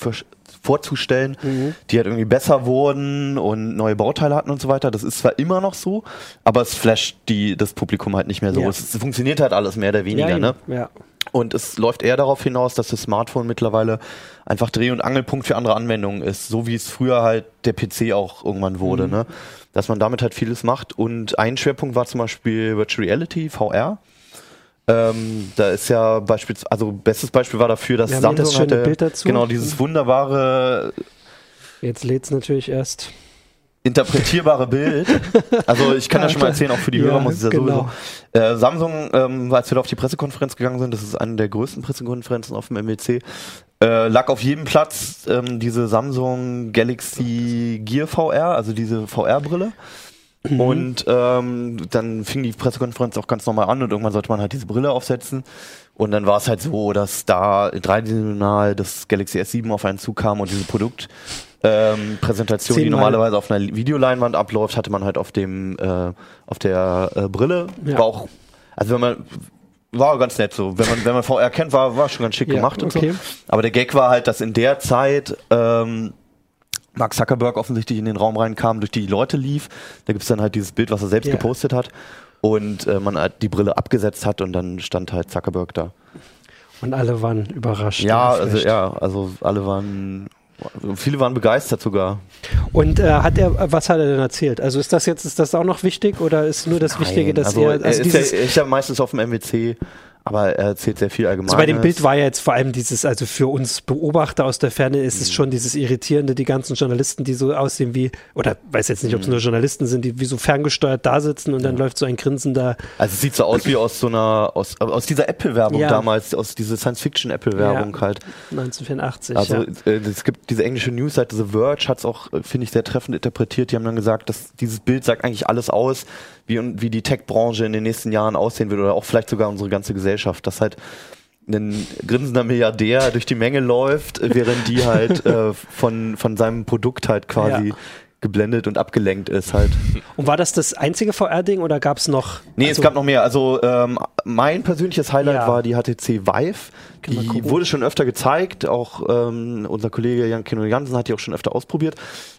vorzustellen, mhm. die halt irgendwie besser wurden und neue Bauteile hatten und so weiter. Das ist zwar immer noch so, aber es flasht die, das Publikum halt nicht mehr so. Ja. Es, es, funktioniert halt alles mehr oder weniger, ja, ne? Ja. Und es läuft eher darauf hinaus, dass das Smartphone mittlerweile einfach Dreh- und Angelpunkt für andere Anwendungen ist, so wie es früher halt der PC auch irgendwann wurde, mhm. ne? Dass man damit halt vieles macht. Und ein Schwerpunkt war zum Beispiel Virtual Reality, VR. Ähm, da ist ja beispielsweise, also bestes Beispiel war dafür, dass Samsung das hatte, Bild dazu. genau dieses wunderbare. Jetzt lädt es natürlich erst interpretierbare Bild. Also ich kann ja, schon mal erzählen, auch für die ja, Hörer muss ich ja genau. sowieso. Äh, Samsung, ähm, als wir da auf die Pressekonferenz gegangen sind, das ist eine der größten Pressekonferenzen auf dem MWC, äh, lag auf jedem Platz ähm, diese Samsung Galaxy Gear VR, also diese VR-Brille. Mhm. Und ähm, dann fing die Pressekonferenz auch ganz normal an und irgendwann sollte man halt diese Brille aufsetzen. Und dann war es halt so, dass da dreidimensional das Galaxy S7 auf einen zukam und diese Produktpräsentation, ähm, die normalerweise auf einer Videoleinwand abläuft, hatte man halt auf dem äh, auf der äh, Brille. Ja. War auch, also wenn man war ganz nett so. Wenn man, wenn man VR kennt, war, war schon ganz schick ja, gemacht und okay. so. Aber der Gag war halt, dass in der Zeit ähm, Mark Zuckerberg offensichtlich in den Raum reinkam, durch die Leute lief. Da gibt's dann halt dieses Bild, was er selbst yeah. gepostet hat. Und äh, man halt die Brille abgesetzt hat und dann stand halt Zuckerberg da. Und alle waren überrascht. Ja, also ja, also alle waren Viele waren begeistert sogar. Und äh, hat er, was hat er denn erzählt? Also ist das jetzt, ist das auch noch wichtig oder ist nur das Nein, Wichtige, dass also er, also er ist ja, ich habe meistens auf dem MWC aber er erzählt sehr viel allgemein. Also bei dem Bild war ja jetzt vor allem dieses, also für uns Beobachter aus der Ferne ist mhm. es schon dieses Irritierende, die ganzen Journalisten, die so aussehen wie, oder weiß jetzt nicht, ob es mhm. nur Journalisten sind, die wie so ferngesteuert da sitzen und ja. dann läuft so ein Grinsen da. Also es sieht so aus wie aus so einer, aus, aus dieser Apple-Werbung ja. damals, aus dieser Science-Fiction-Apple-Werbung ja. halt. 1984. Also äh, es gibt diese englische Newsseite The Verge, hat es auch, äh, finde ich, sehr treffend interpretiert. Die haben dann gesagt, dass dieses Bild sagt eigentlich alles aus, wie, wie die Tech-Branche in den nächsten Jahren aussehen wird oder auch vielleicht sogar unsere ganze Gesellschaft, dass halt ein grinsender Milliardär durch die Menge läuft, während die halt äh, von, von seinem Produkt halt quasi ja. geblendet und abgelenkt ist halt. Und war das das einzige VR-Ding oder gab es noch? Nee, also es gab noch mehr. Also ähm, mein persönliches Highlight ja. war die HTC Vive. Die wurde schon öfter gezeigt. Auch ähm, unser Kollege Jan Kino Jansen hat die auch schon öfter ausprobiert.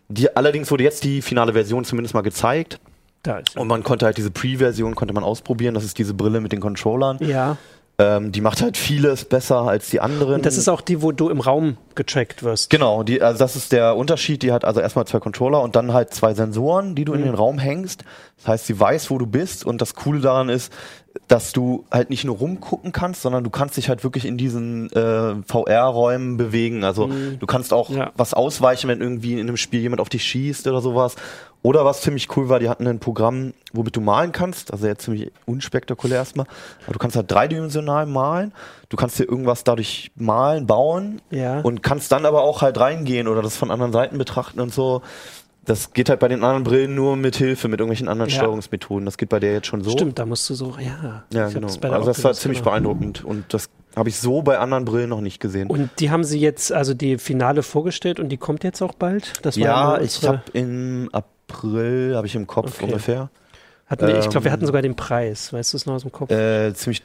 Die, allerdings wurde jetzt die finale Version zumindest mal gezeigt. Da ist Und man konnte halt diese Pre-Version konnte man ausprobieren. Das ist diese Brille mit den Controllern. Ja. Ähm, die macht halt vieles besser als die anderen. Und das ist auch die, wo du im Raum getrackt wirst. Genau, die, also das ist der Unterschied. Die hat also erstmal zwei Controller und dann halt zwei Sensoren, die du mhm. in den Raum hängst. Das heißt, sie weiß, wo du bist. Und das Coole daran ist, dass du halt nicht nur rumgucken kannst, sondern du kannst dich halt wirklich in diesen äh, VR-Räumen bewegen. Also mhm. du kannst auch ja. was ausweichen, wenn irgendwie in einem Spiel jemand auf dich schießt oder sowas. Oder was ziemlich cool war, die hatten ein Programm, womit du malen kannst, also jetzt ziemlich unspektakulär erstmal, aber du kannst halt dreidimensional malen, du kannst dir irgendwas dadurch malen, bauen ja. und kannst dann aber auch halt reingehen oder das von anderen Seiten betrachten und so. Das geht halt bei den anderen Brillen nur mit Hilfe, mit irgendwelchen anderen ja. Steuerungsmethoden. Das geht bei der jetzt schon so. Stimmt, da musst du so, ja. Ja, genau. Also das war ziemlich genau. beeindruckend und das habe ich so bei anderen Brillen noch nicht gesehen. Und die haben sie jetzt, also die Finale vorgestellt und die kommt jetzt auch bald? Das ja, ich habe im April April, habe ich im Kopf okay. ungefähr. Hatten wir, ähm, ich glaube, wir hatten sogar den Preis. Weißt du es noch aus dem Kopf? Äh, ziemlich.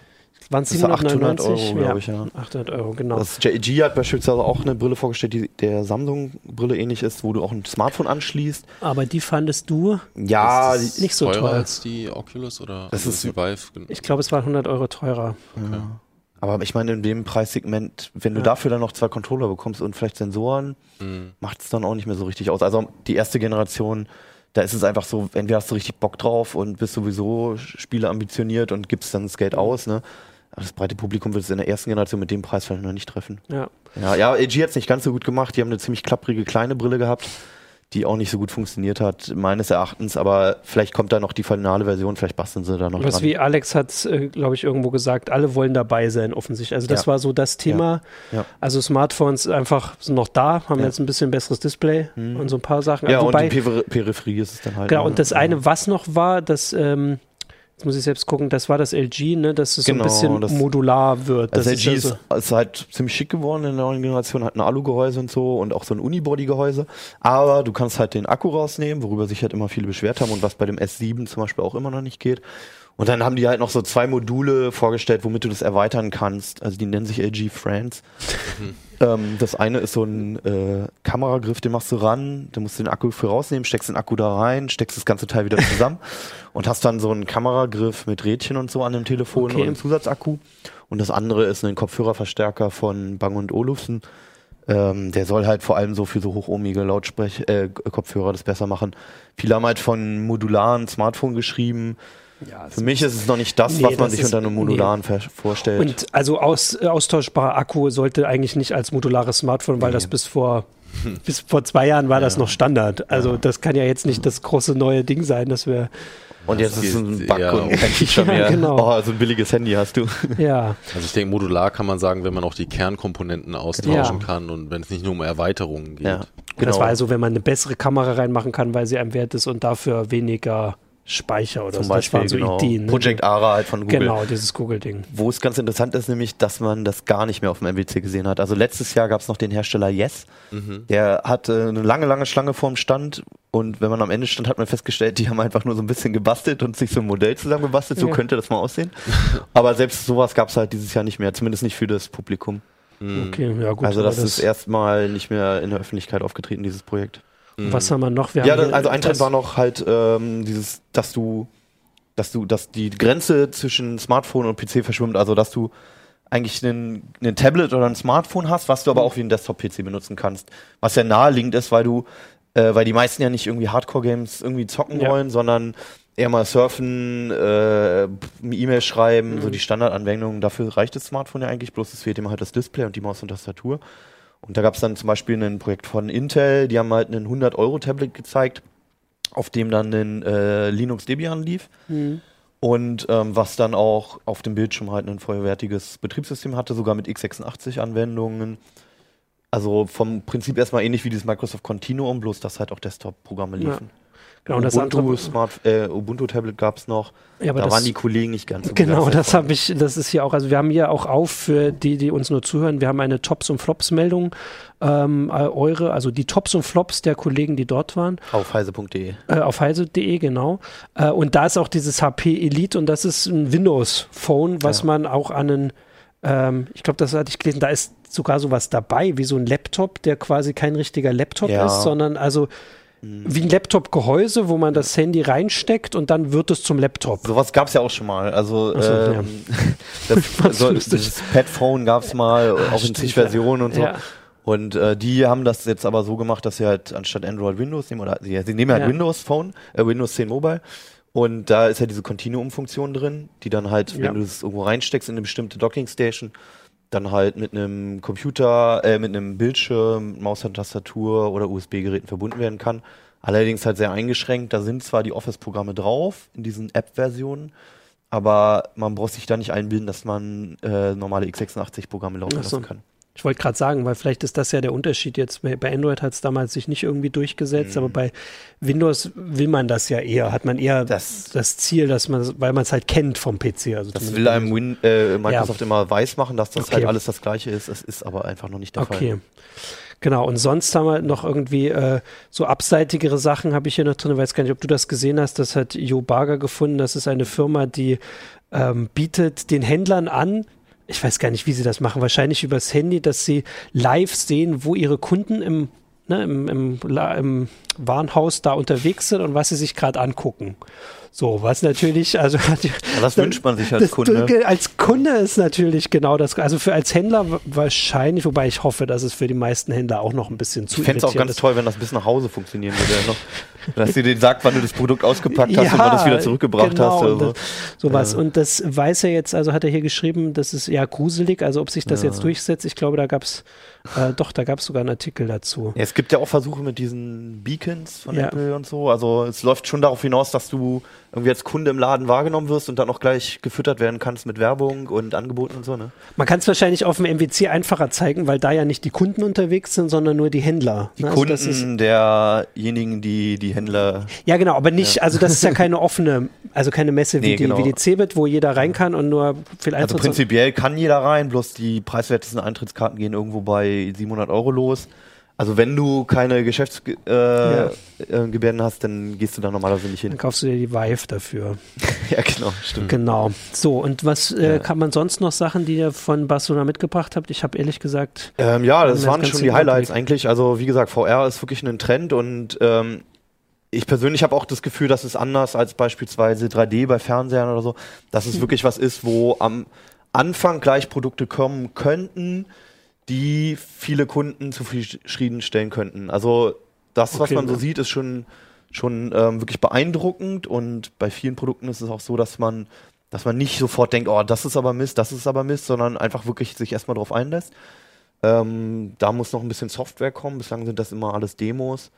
Waren es 800 Euro, glaube ich, ja. 800 Euro, genau. Das JG hat beispielsweise auch eine Brille vorgestellt, die der Samsung-Brille ähnlich ist, wo du auch ein Smartphone anschließt. Aber die fandest du ja, nicht so teuer. als die Oculus oder das ist die Vive? Ich glaube, es war 100 Euro teurer. Okay. Ja. Aber ich meine, in dem Preissegment, wenn du ja. dafür dann noch zwei Controller bekommst und vielleicht Sensoren, mhm. macht es dann auch nicht mehr so richtig aus. Also die erste Generation da ist es einfach so, entweder hast du richtig Bock drauf und bist sowieso Spiele ambitioniert und gibst dann das Geld aus, ne? das breite Publikum wird es in der ersten Generation mit dem Preis vielleicht noch nicht treffen. Ja. Ja, ja LG hat es nicht ganz so gut gemacht. Die haben eine ziemlich klapprige kleine Brille gehabt, die auch nicht so gut funktioniert hat, meines Erachtens. Aber vielleicht kommt da noch die finale Version, vielleicht basteln sie da noch Was dran. wie Alex hat, äh, glaube ich, irgendwo gesagt, alle wollen dabei sein, offensichtlich. Also das Ja. war so das Thema. Ja. Ja. Also Smartphones einfach sind noch da, haben jetzt ein bisschen besseres Display und so ein paar Sachen. Ja, Wobei, und die Peri Peripherie ist es dann halt. Genau, und das eine, was noch war, das, ähm, jetzt muss ich selbst gucken, das war das LG, ne, dass es Genau, so ein bisschen das- modular wird. Also Das LG ist ist, ist halt ziemlich schick geworden in der neuen Generation, hat ein Alu-Gehäuse und so und auch so ein Unibody-Gehäuse. Aber du kannst halt den Akku rausnehmen, worüber sich halt immer viele beschwert haben und was bei dem S7 zum Beispiel auch immer noch nicht geht. Und dann haben die halt noch so zwei Module vorgestellt, womit du das erweitern kannst. Also die nennen sich LG Friends. ähm, das eine ist so ein äh, Kameragriff, den machst du ran, da musst du den Akku für rausnehmen, steckst den Akku da rein, steckst das ganze Teil wieder zusammen und hast dann so einen Kameragriff mit Rädchen und so an dem Telefon Okay. und einem Zusatzakku. Und das andere ist ein Kopfhörerverstärker von Bang und Olufsen. Ähm, der soll halt vor allem so für so hochohmige Lautsprech äh, Kopfhörer das besser machen. Viele haben halt von modularen Smartphone geschrieben. Ja, Für mich ist es noch nicht das, Nee, was man das sich ist- unter einem modularen ver- vorstellt. Und also aus, äh, austauschbarer Akku sollte eigentlich nicht als modulares Smartphone, weil das bis vor bis vor zwei Jahren war das noch Standard. Also das kann ja jetzt nicht das große neue Ding sein, dass wir Und jetzt ist es ein Bug eher und kein Feature Ja, mehr. genau. Oh, so ein billiges Handy hast du. ja Also ich denke, modular kann man sagen, wenn man auch die Kernkomponenten austauschen Ja. kann und wenn es nicht nur um Erweiterungen geht. Ja. Das war also, wenn man eine bessere Kamera reinmachen kann, weil sie einem wert ist und dafür weniger Speicher oder Zum so. Beispiel das waren so genau. Ideen. Ne? Project Ara halt von Google. Genau, dieses Google-Ding. Wo es ganz interessant ist, nämlich, dass man das gar nicht mehr auf dem MWC gesehen hat. Also letztes Jahr gab es noch den Hersteller Yes. Der hatte eine lange, lange Schlange vorm Stand. Und wenn man am Ende stand, hat man festgestellt, die haben einfach nur so ein bisschen gebastelt und sich so ein Modell zusammengebastelt. So Ja. könnte das mal aussehen. Aber selbst sowas gab es halt dieses Jahr nicht mehr. Zumindest nicht für das Publikum. Okay, ja gut. also aber das, ist erstmal nicht mehr in der Öffentlichkeit aufgetreten, dieses Projekt. Was haben wir noch? Wir Ja, das, also ein Trend war noch halt ähm, dieses, dass du, dass du, dass die Grenze zwischen Smartphone und PC verschwimmt, also dass du eigentlich einen, einen Tablet oder ein Smartphone hast, was du aber auch wie ein Desktop-PC benutzen kannst. Was ja naheliegend ist, weil du, äh, weil die meisten ja nicht irgendwie Hardcore-Games irgendwie zocken Ja. wollen, sondern eher mal surfen, äh, E-Mail schreiben, Mhm. so die Standardanwendungen. Dafür reicht das Smartphone ja eigentlich, bloß es fehlt ihm halt das Display und die Maus und Tastatur. Und da gab es dann zum Beispiel ein Projekt von Intel, die haben halt einen 100-Euro-Tablet gezeigt, auf dem dann ein äh, Linux Debian lief. Mhm. Und ähm, was dann auch auf dem Bildschirm halt ein vollwertiges Betriebssystem hatte, sogar mit x86-Anwendungen. Also vom Prinzip erstmal ähnlich wie dieses Microsoft Continuum, bloß dass halt auch Desktop-Programme Ja. Genau, und das Ubuntu, andere- Smart, äh, Ubuntu Tablet gab es noch. Ja, da das- waren die Kollegen nicht ganz so Genau, das habe ich, das ist hier auch, also wir haben hier auch auf für die, die uns nur zuhören, wir haben eine Tops- und Flops-Meldung, ähm, äh, eure, also die Tops und Flops der Kollegen, die dort waren, Auf heise.de. äh, auf heise.de, genau. Äh, und da ist auch dieses HP Elite und das ist ein Windows-Phone, was Ja. man auch an einen, ähm, ich glaube, das hatte ich gelesen, da ist sogar sowas dabei, wie so ein Laptop, der quasi kein richtiger Laptop Ja. ist, sondern also wie ein Laptop-Gehäuse, wo man das Handy reinsteckt und dann wird es zum Laptop. Sowas gab es ja auch schon mal. Also Ach so, ähm, das, so, dieses Padphone gab es mal, auch in zig Versionen und so. Ja. Und äh, die haben das jetzt aber so gemacht, dass sie halt anstatt Android Windows nehmen, oder sie, sie nehmen halt Ja. Windows Phone, äh, Windows 10 Mobile. Und da ist ja diese Continuum-Funktion drin, die dann halt, wenn Ja. du es irgendwo reinsteckst in eine bestimmte Docking-Station, dann halt mit einem Computer, äh, mit einem Bildschirm, Maus und Tastatur oder USB-Geräten verbunden werden kann. Allerdings halt sehr eingeschränkt. Da sind zwar die Office-Programme drauf, in diesen App-Versionen, aber man braucht sich da nicht einbilden, dass man äh, normale x86-Programme laufen so. lassen kann. Ich wollte gerade sagen, weil vielleicht ist das ja der Unterschied jetzt. Bei Android hat es damals sich nicht irgendwie durchgesetzt, aber bei Windows will man das ja eher. Hat man eher das, Das- Ziel, dass man, weil man es halt kennt vom PC. Also Das will einem. Win äh, Microsoft immer weiß machen, dass das Okay. halt alles das gleiche ist. Es ist aber einfach noch nicht der Okay. Fall. Genau, und sonst haben wir noch irgendwie äh, so abseitigere Sachen, habe ich hier noch drin. Ich weiß gar nicht, ob du das gesehen hast. Das hat Jo Barger gefunden. Das ist eine Firma, die ähm, bietet den Händlern an, ich weiß gar nicht, wie sie das machen, wahrscheinlich übers Handy, dass sie live sehen, wo ihre Kunden im, ne, im, im, im Warenhaus da unterwegs sind und was sie sich gerade angucken. So, was natürlich, also das wünscht man sich als Kunde. Als Kunde ist natürlich genau das, also für als Händler wahrscheinlich, wobei ich hoffe, dass es für die meisten Händler auch noch ein bisschen zu Ich fände es auch ganz toll, wenn das bis nach Hause funktionieren würde. Noch, dass sie dir sagt, wann du das Produkt ausgepackt hast ja, und wann du es wieder zurückgebracht genau, hast. So. sowas. Ja. Und das weiß er jetzt, also hat er hier geschrieben, das ist ja gruselig, also ob sich das ja. jetzt durchsetzt, ich glaube, da gab es äh, doch, da gab es sogar einen Artikel dazu. Ja, es gibt ja auch Versuche mit diesen Beacons von. Apple und so. Also es läuft schon darauf hinaus, dass du irgendwie als Kunde im Laden wahrgenommen wirst und dann auch gleich gefüttert werden kannst mit Werbung und Angeboten und so. Ne? Man kann es wahrscheinlich auf dem MWC einfacher zeigen, weil da ja nicht die Kunden unterwegs sind, sondern nur die Händler. Die ne? also Kunden derjenigen, die die Händler. Ja, genau, aber nicht, ja. also das ist ja keine offene, also keine Messe wie, nee, die, genau. wie die CeBIT, wo jeder rein kann und nur viel Also prinzipiell kann jeder rein, bloß die preiswertesten Eintrittskarten gehen irgendwo bei 700 Euro los. Also wenn du keine Geschäftsgebärden äh, ja. äh, hast, dann gehst du da normalerweise nicht hin. Dann kaufst du dir die Vive dafür. ja, genau, stimmt. Genau. So, und was äh, ja. kann man sonst noch Sachen, die ihr von Barcelona mitgebracht habt? Ich habe ehrlich gesagt... Ähm, ja, das waren schon die Highlights Überblick. eigentlich. Also wie gesagt, VR ist wirklich ein Trend und ähm, ich persönlich habe auch das Gefühl, dass es anders als beispielsweise 3D bei Fernsehern oder so, dass es hm. wirklich was ist, wo am Anfang gleich Produkte kommen könnten, die viele Kunden zufriedenstellen könnten. Also das, was man so sieht, ist schon, schon ähm, wirklich beeindruckend und bei vielen Produkten ist es auch so, dass man, dass man nicht sofort denkt, oh, das ist aber Mist, das ist aber Mist, sondern einfach wirklich sich erstmal drauf einlässt. Ähm, da muss noch ein bisschen Software kommen. Bislang sind das immer alles Demos,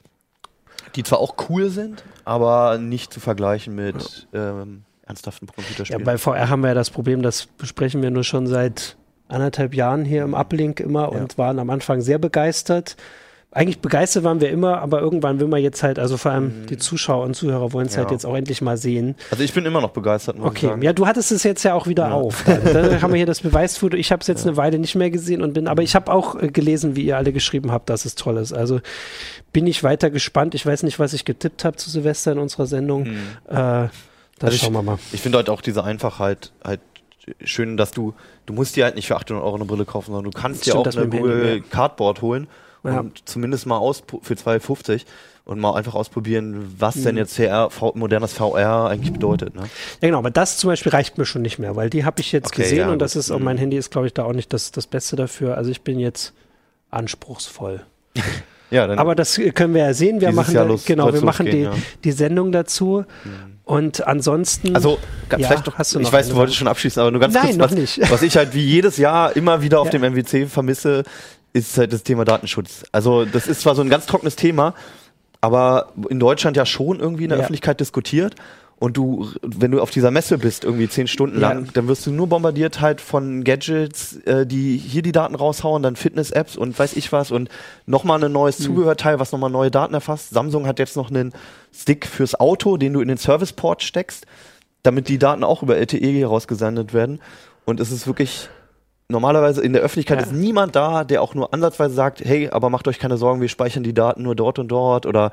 die zwar auch cool sind, aber nicht zu vergleichen mit ja. ähm, ernsthaften Computerspielen. Ja, bei VR haben wir ja das Problem, das besprechen wir nur schon seit anderthalb Jahren hier im Uplink immer und ja. waren am Anfang sehr begeistert. Eigentlich begeistert waren wir immer, aber irgendwann will man jetzt halt, also vor allem mhm. die Zuschauer und Zuhörer wollen es ja. halt jetzt auch endlich mal sehen. Also ich bin immer noch begeistert. Okay, ja, du hattest es jetzt ja auch wieder ja. auf. Dann, dann haben wir hier das Beweisfoto. Ich habe es jetzt eine Weile nicht mehr gesehen und bin, aber ich habe auch äh, gelesen, wie ihr alle geschrieben habt, dass es toll ist. Also bin ich weiter gespannt. Ich weiß nicht, was ich getippt habe zu Silvester in unserer Sendung. Mhm. Äh, das also schauen wir mal. Ich finde halt auch diese Einfachheit halt schön, dass du, du musst dir halt nicht für 800 Euro eine Brille kaufen, sondern du kannst dir auch eine Google Handy, Cardboard holen ja. und zumindest mal aus für 250 und mal einfach ausprobieren, was mhm. denn jetzt VR, modernes VR eigentlich bedeutet. Ne? Ja genau, aber das zum Beispiel reicht mir schon nicht mehr, weil die habe ich jetzt okay, gesehen ja, und das ist, mhm. mein Handy ist glaube ich da auch nicht das, das Beste dafür. Also ich bin jetzt anspruchsvoll. ja, dann Aber das können wir ja sehen. Wir machen, da, genau, wir machen die, ja. die Sendung dazu. Mhm. Und ansonsten. Also, ja, vielleicht noch, hast du noch ich weiß, du wolltest schon abschließen, aber nur ganz Nein, kurz. Noch was, nicht. was ich halt wie jedes Jahr immer wieder auf ja. dem MWC vermisse, ist halt das Thema Datenschutz. Also, das ist zwar so ein ganz trockenes Thema, aber in Deutschland ja schon irgendwie in der. Öffentlichkeit diskutiert und du, wenn du auf dieser Messe bist, irgendwie zehn Stunden lang, ja. dann wirst du nur bombardiert halt von Gadgets, äh, die hier die Daten raushauen, dann Fitness-Apps und weiß ich was und nochmal ein neues mhm. Zubehörteil, was nochmal neue Daten erfasst. Samsung hat jetzt noch einen Stick fürs Auto, den du in den Serviceport steckst, damit die Daten auch über LTE rausgesendet werden. Und es ist wirklich, normalerweise in der Öffentlichkeit ja. ist niemand da, der auch nur ansatzweise sagt, hey, aber macht euch keine Sorgen, wir speichern die Daten nur dort und dort oder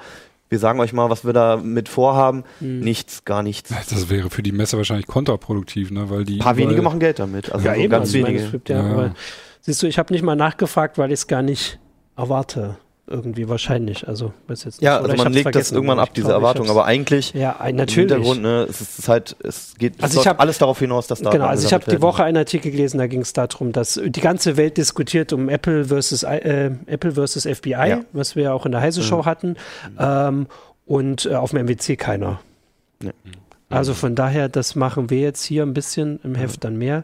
wir sagen euch mal, was wir da mit vorhaben. Mhm. Nichts, gar nichts. Das wäre für die Messe wahrscheinlich kontraproduktiv, ne? Weil die. Ein paar wenige machen Geld damit. Also ja, so eben, ganz also wenige. Meine, ja, ja. Siehst du, ich habe nicht mal nachgefragt, weil ich es gar nicht erwarte irgendwie wahrscheinlich. Also weiß jetzt nicht. Ja, also man legt das irgendwann ab, diese Erwartung. Aber eigentlich ja, natürlich. im Hintergrund, ne, es ist halt, es geht also es hab, alles darauf hinaus, dass da genau. Also ich habe die Woche einen Artikel gelesen, da ging es darum, dass die ganze Welt diskutiert um Apple versus äh, Apple versus FBI, ja. was wir ja auch in der Heise Show mhm. hatten, ähm, und äh, auf dem MWC keiner. Ja. Also von daher, das machen wir jetzt hier ein bisschen im Heft dann mehr.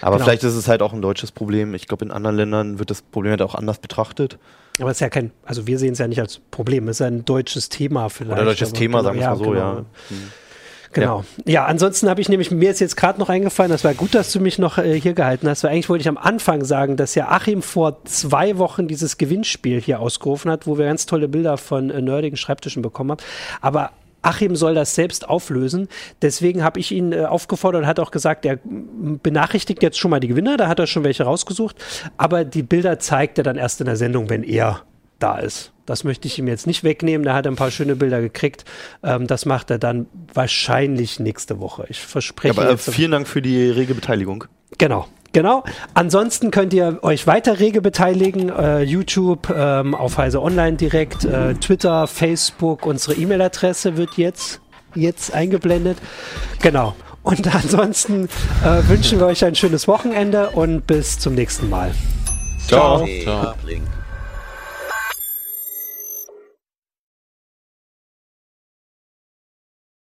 Aber genau. vielleicht ist es halt auch ein deutsches Problem. Ich glaube, in anderen Ländern wird das Problem halt auch anders betrachtet. Aber es ist ja kein, also wir sehen es ja nicht als Problem, es ist ein deutsches Thema vielleicht. Oder deutsches Thema, sagen wir ja, mal so, genau. ja. Hm. Genau. Ja, ja ansonsten habe ich nämlich, mir ist jetzt gerade noch eingefallen, das war gut, dass du mich noch äh, hier gehalten hast, weil eigentlich wollte ich am Anfang sagen, dass ja Achim vor zwei Wochen dieses Gewinnspiel hier ausgerufen hat, wo wir ganz tolle Bilder von äh, nerdigen Schreibtischen bekommen haben. Aber Achim soll das selbst auflösen. Deswegen habe ich ihn äh, aufgefordert und hat auch gesagt, er benachrichtigt jetzt schon mal die Gewinner, da hat er schon welche rausgesucht. Aber die Bilder zeigt er dann erst in der Sendung, wenn er da ist. Das möchte ich ihm jetzt nicht wegnehmen. Da hat er ein paar schöne Bilder gekriegt. Ähm, das macht er dann wahrscheinlich nächste Woche. Ich verspreche. Ja, aber, äh, vielen Dank für die rege Beteiligung. Genau. Genau. Ansonsten könnt ihr euch weiter rege beteiligen. Äh, YouTube, ähm, auf Heise Online direkt, äh, Twitter, Facebook. Unsere E-Mail-Adresse wird jetzt jetzt eingeblendet. Genau. Und ansonsten äh, wünschen wir euch ein schönes Wochenende und bis zum nächsten Mal. Ciao. Ciao. Ciao.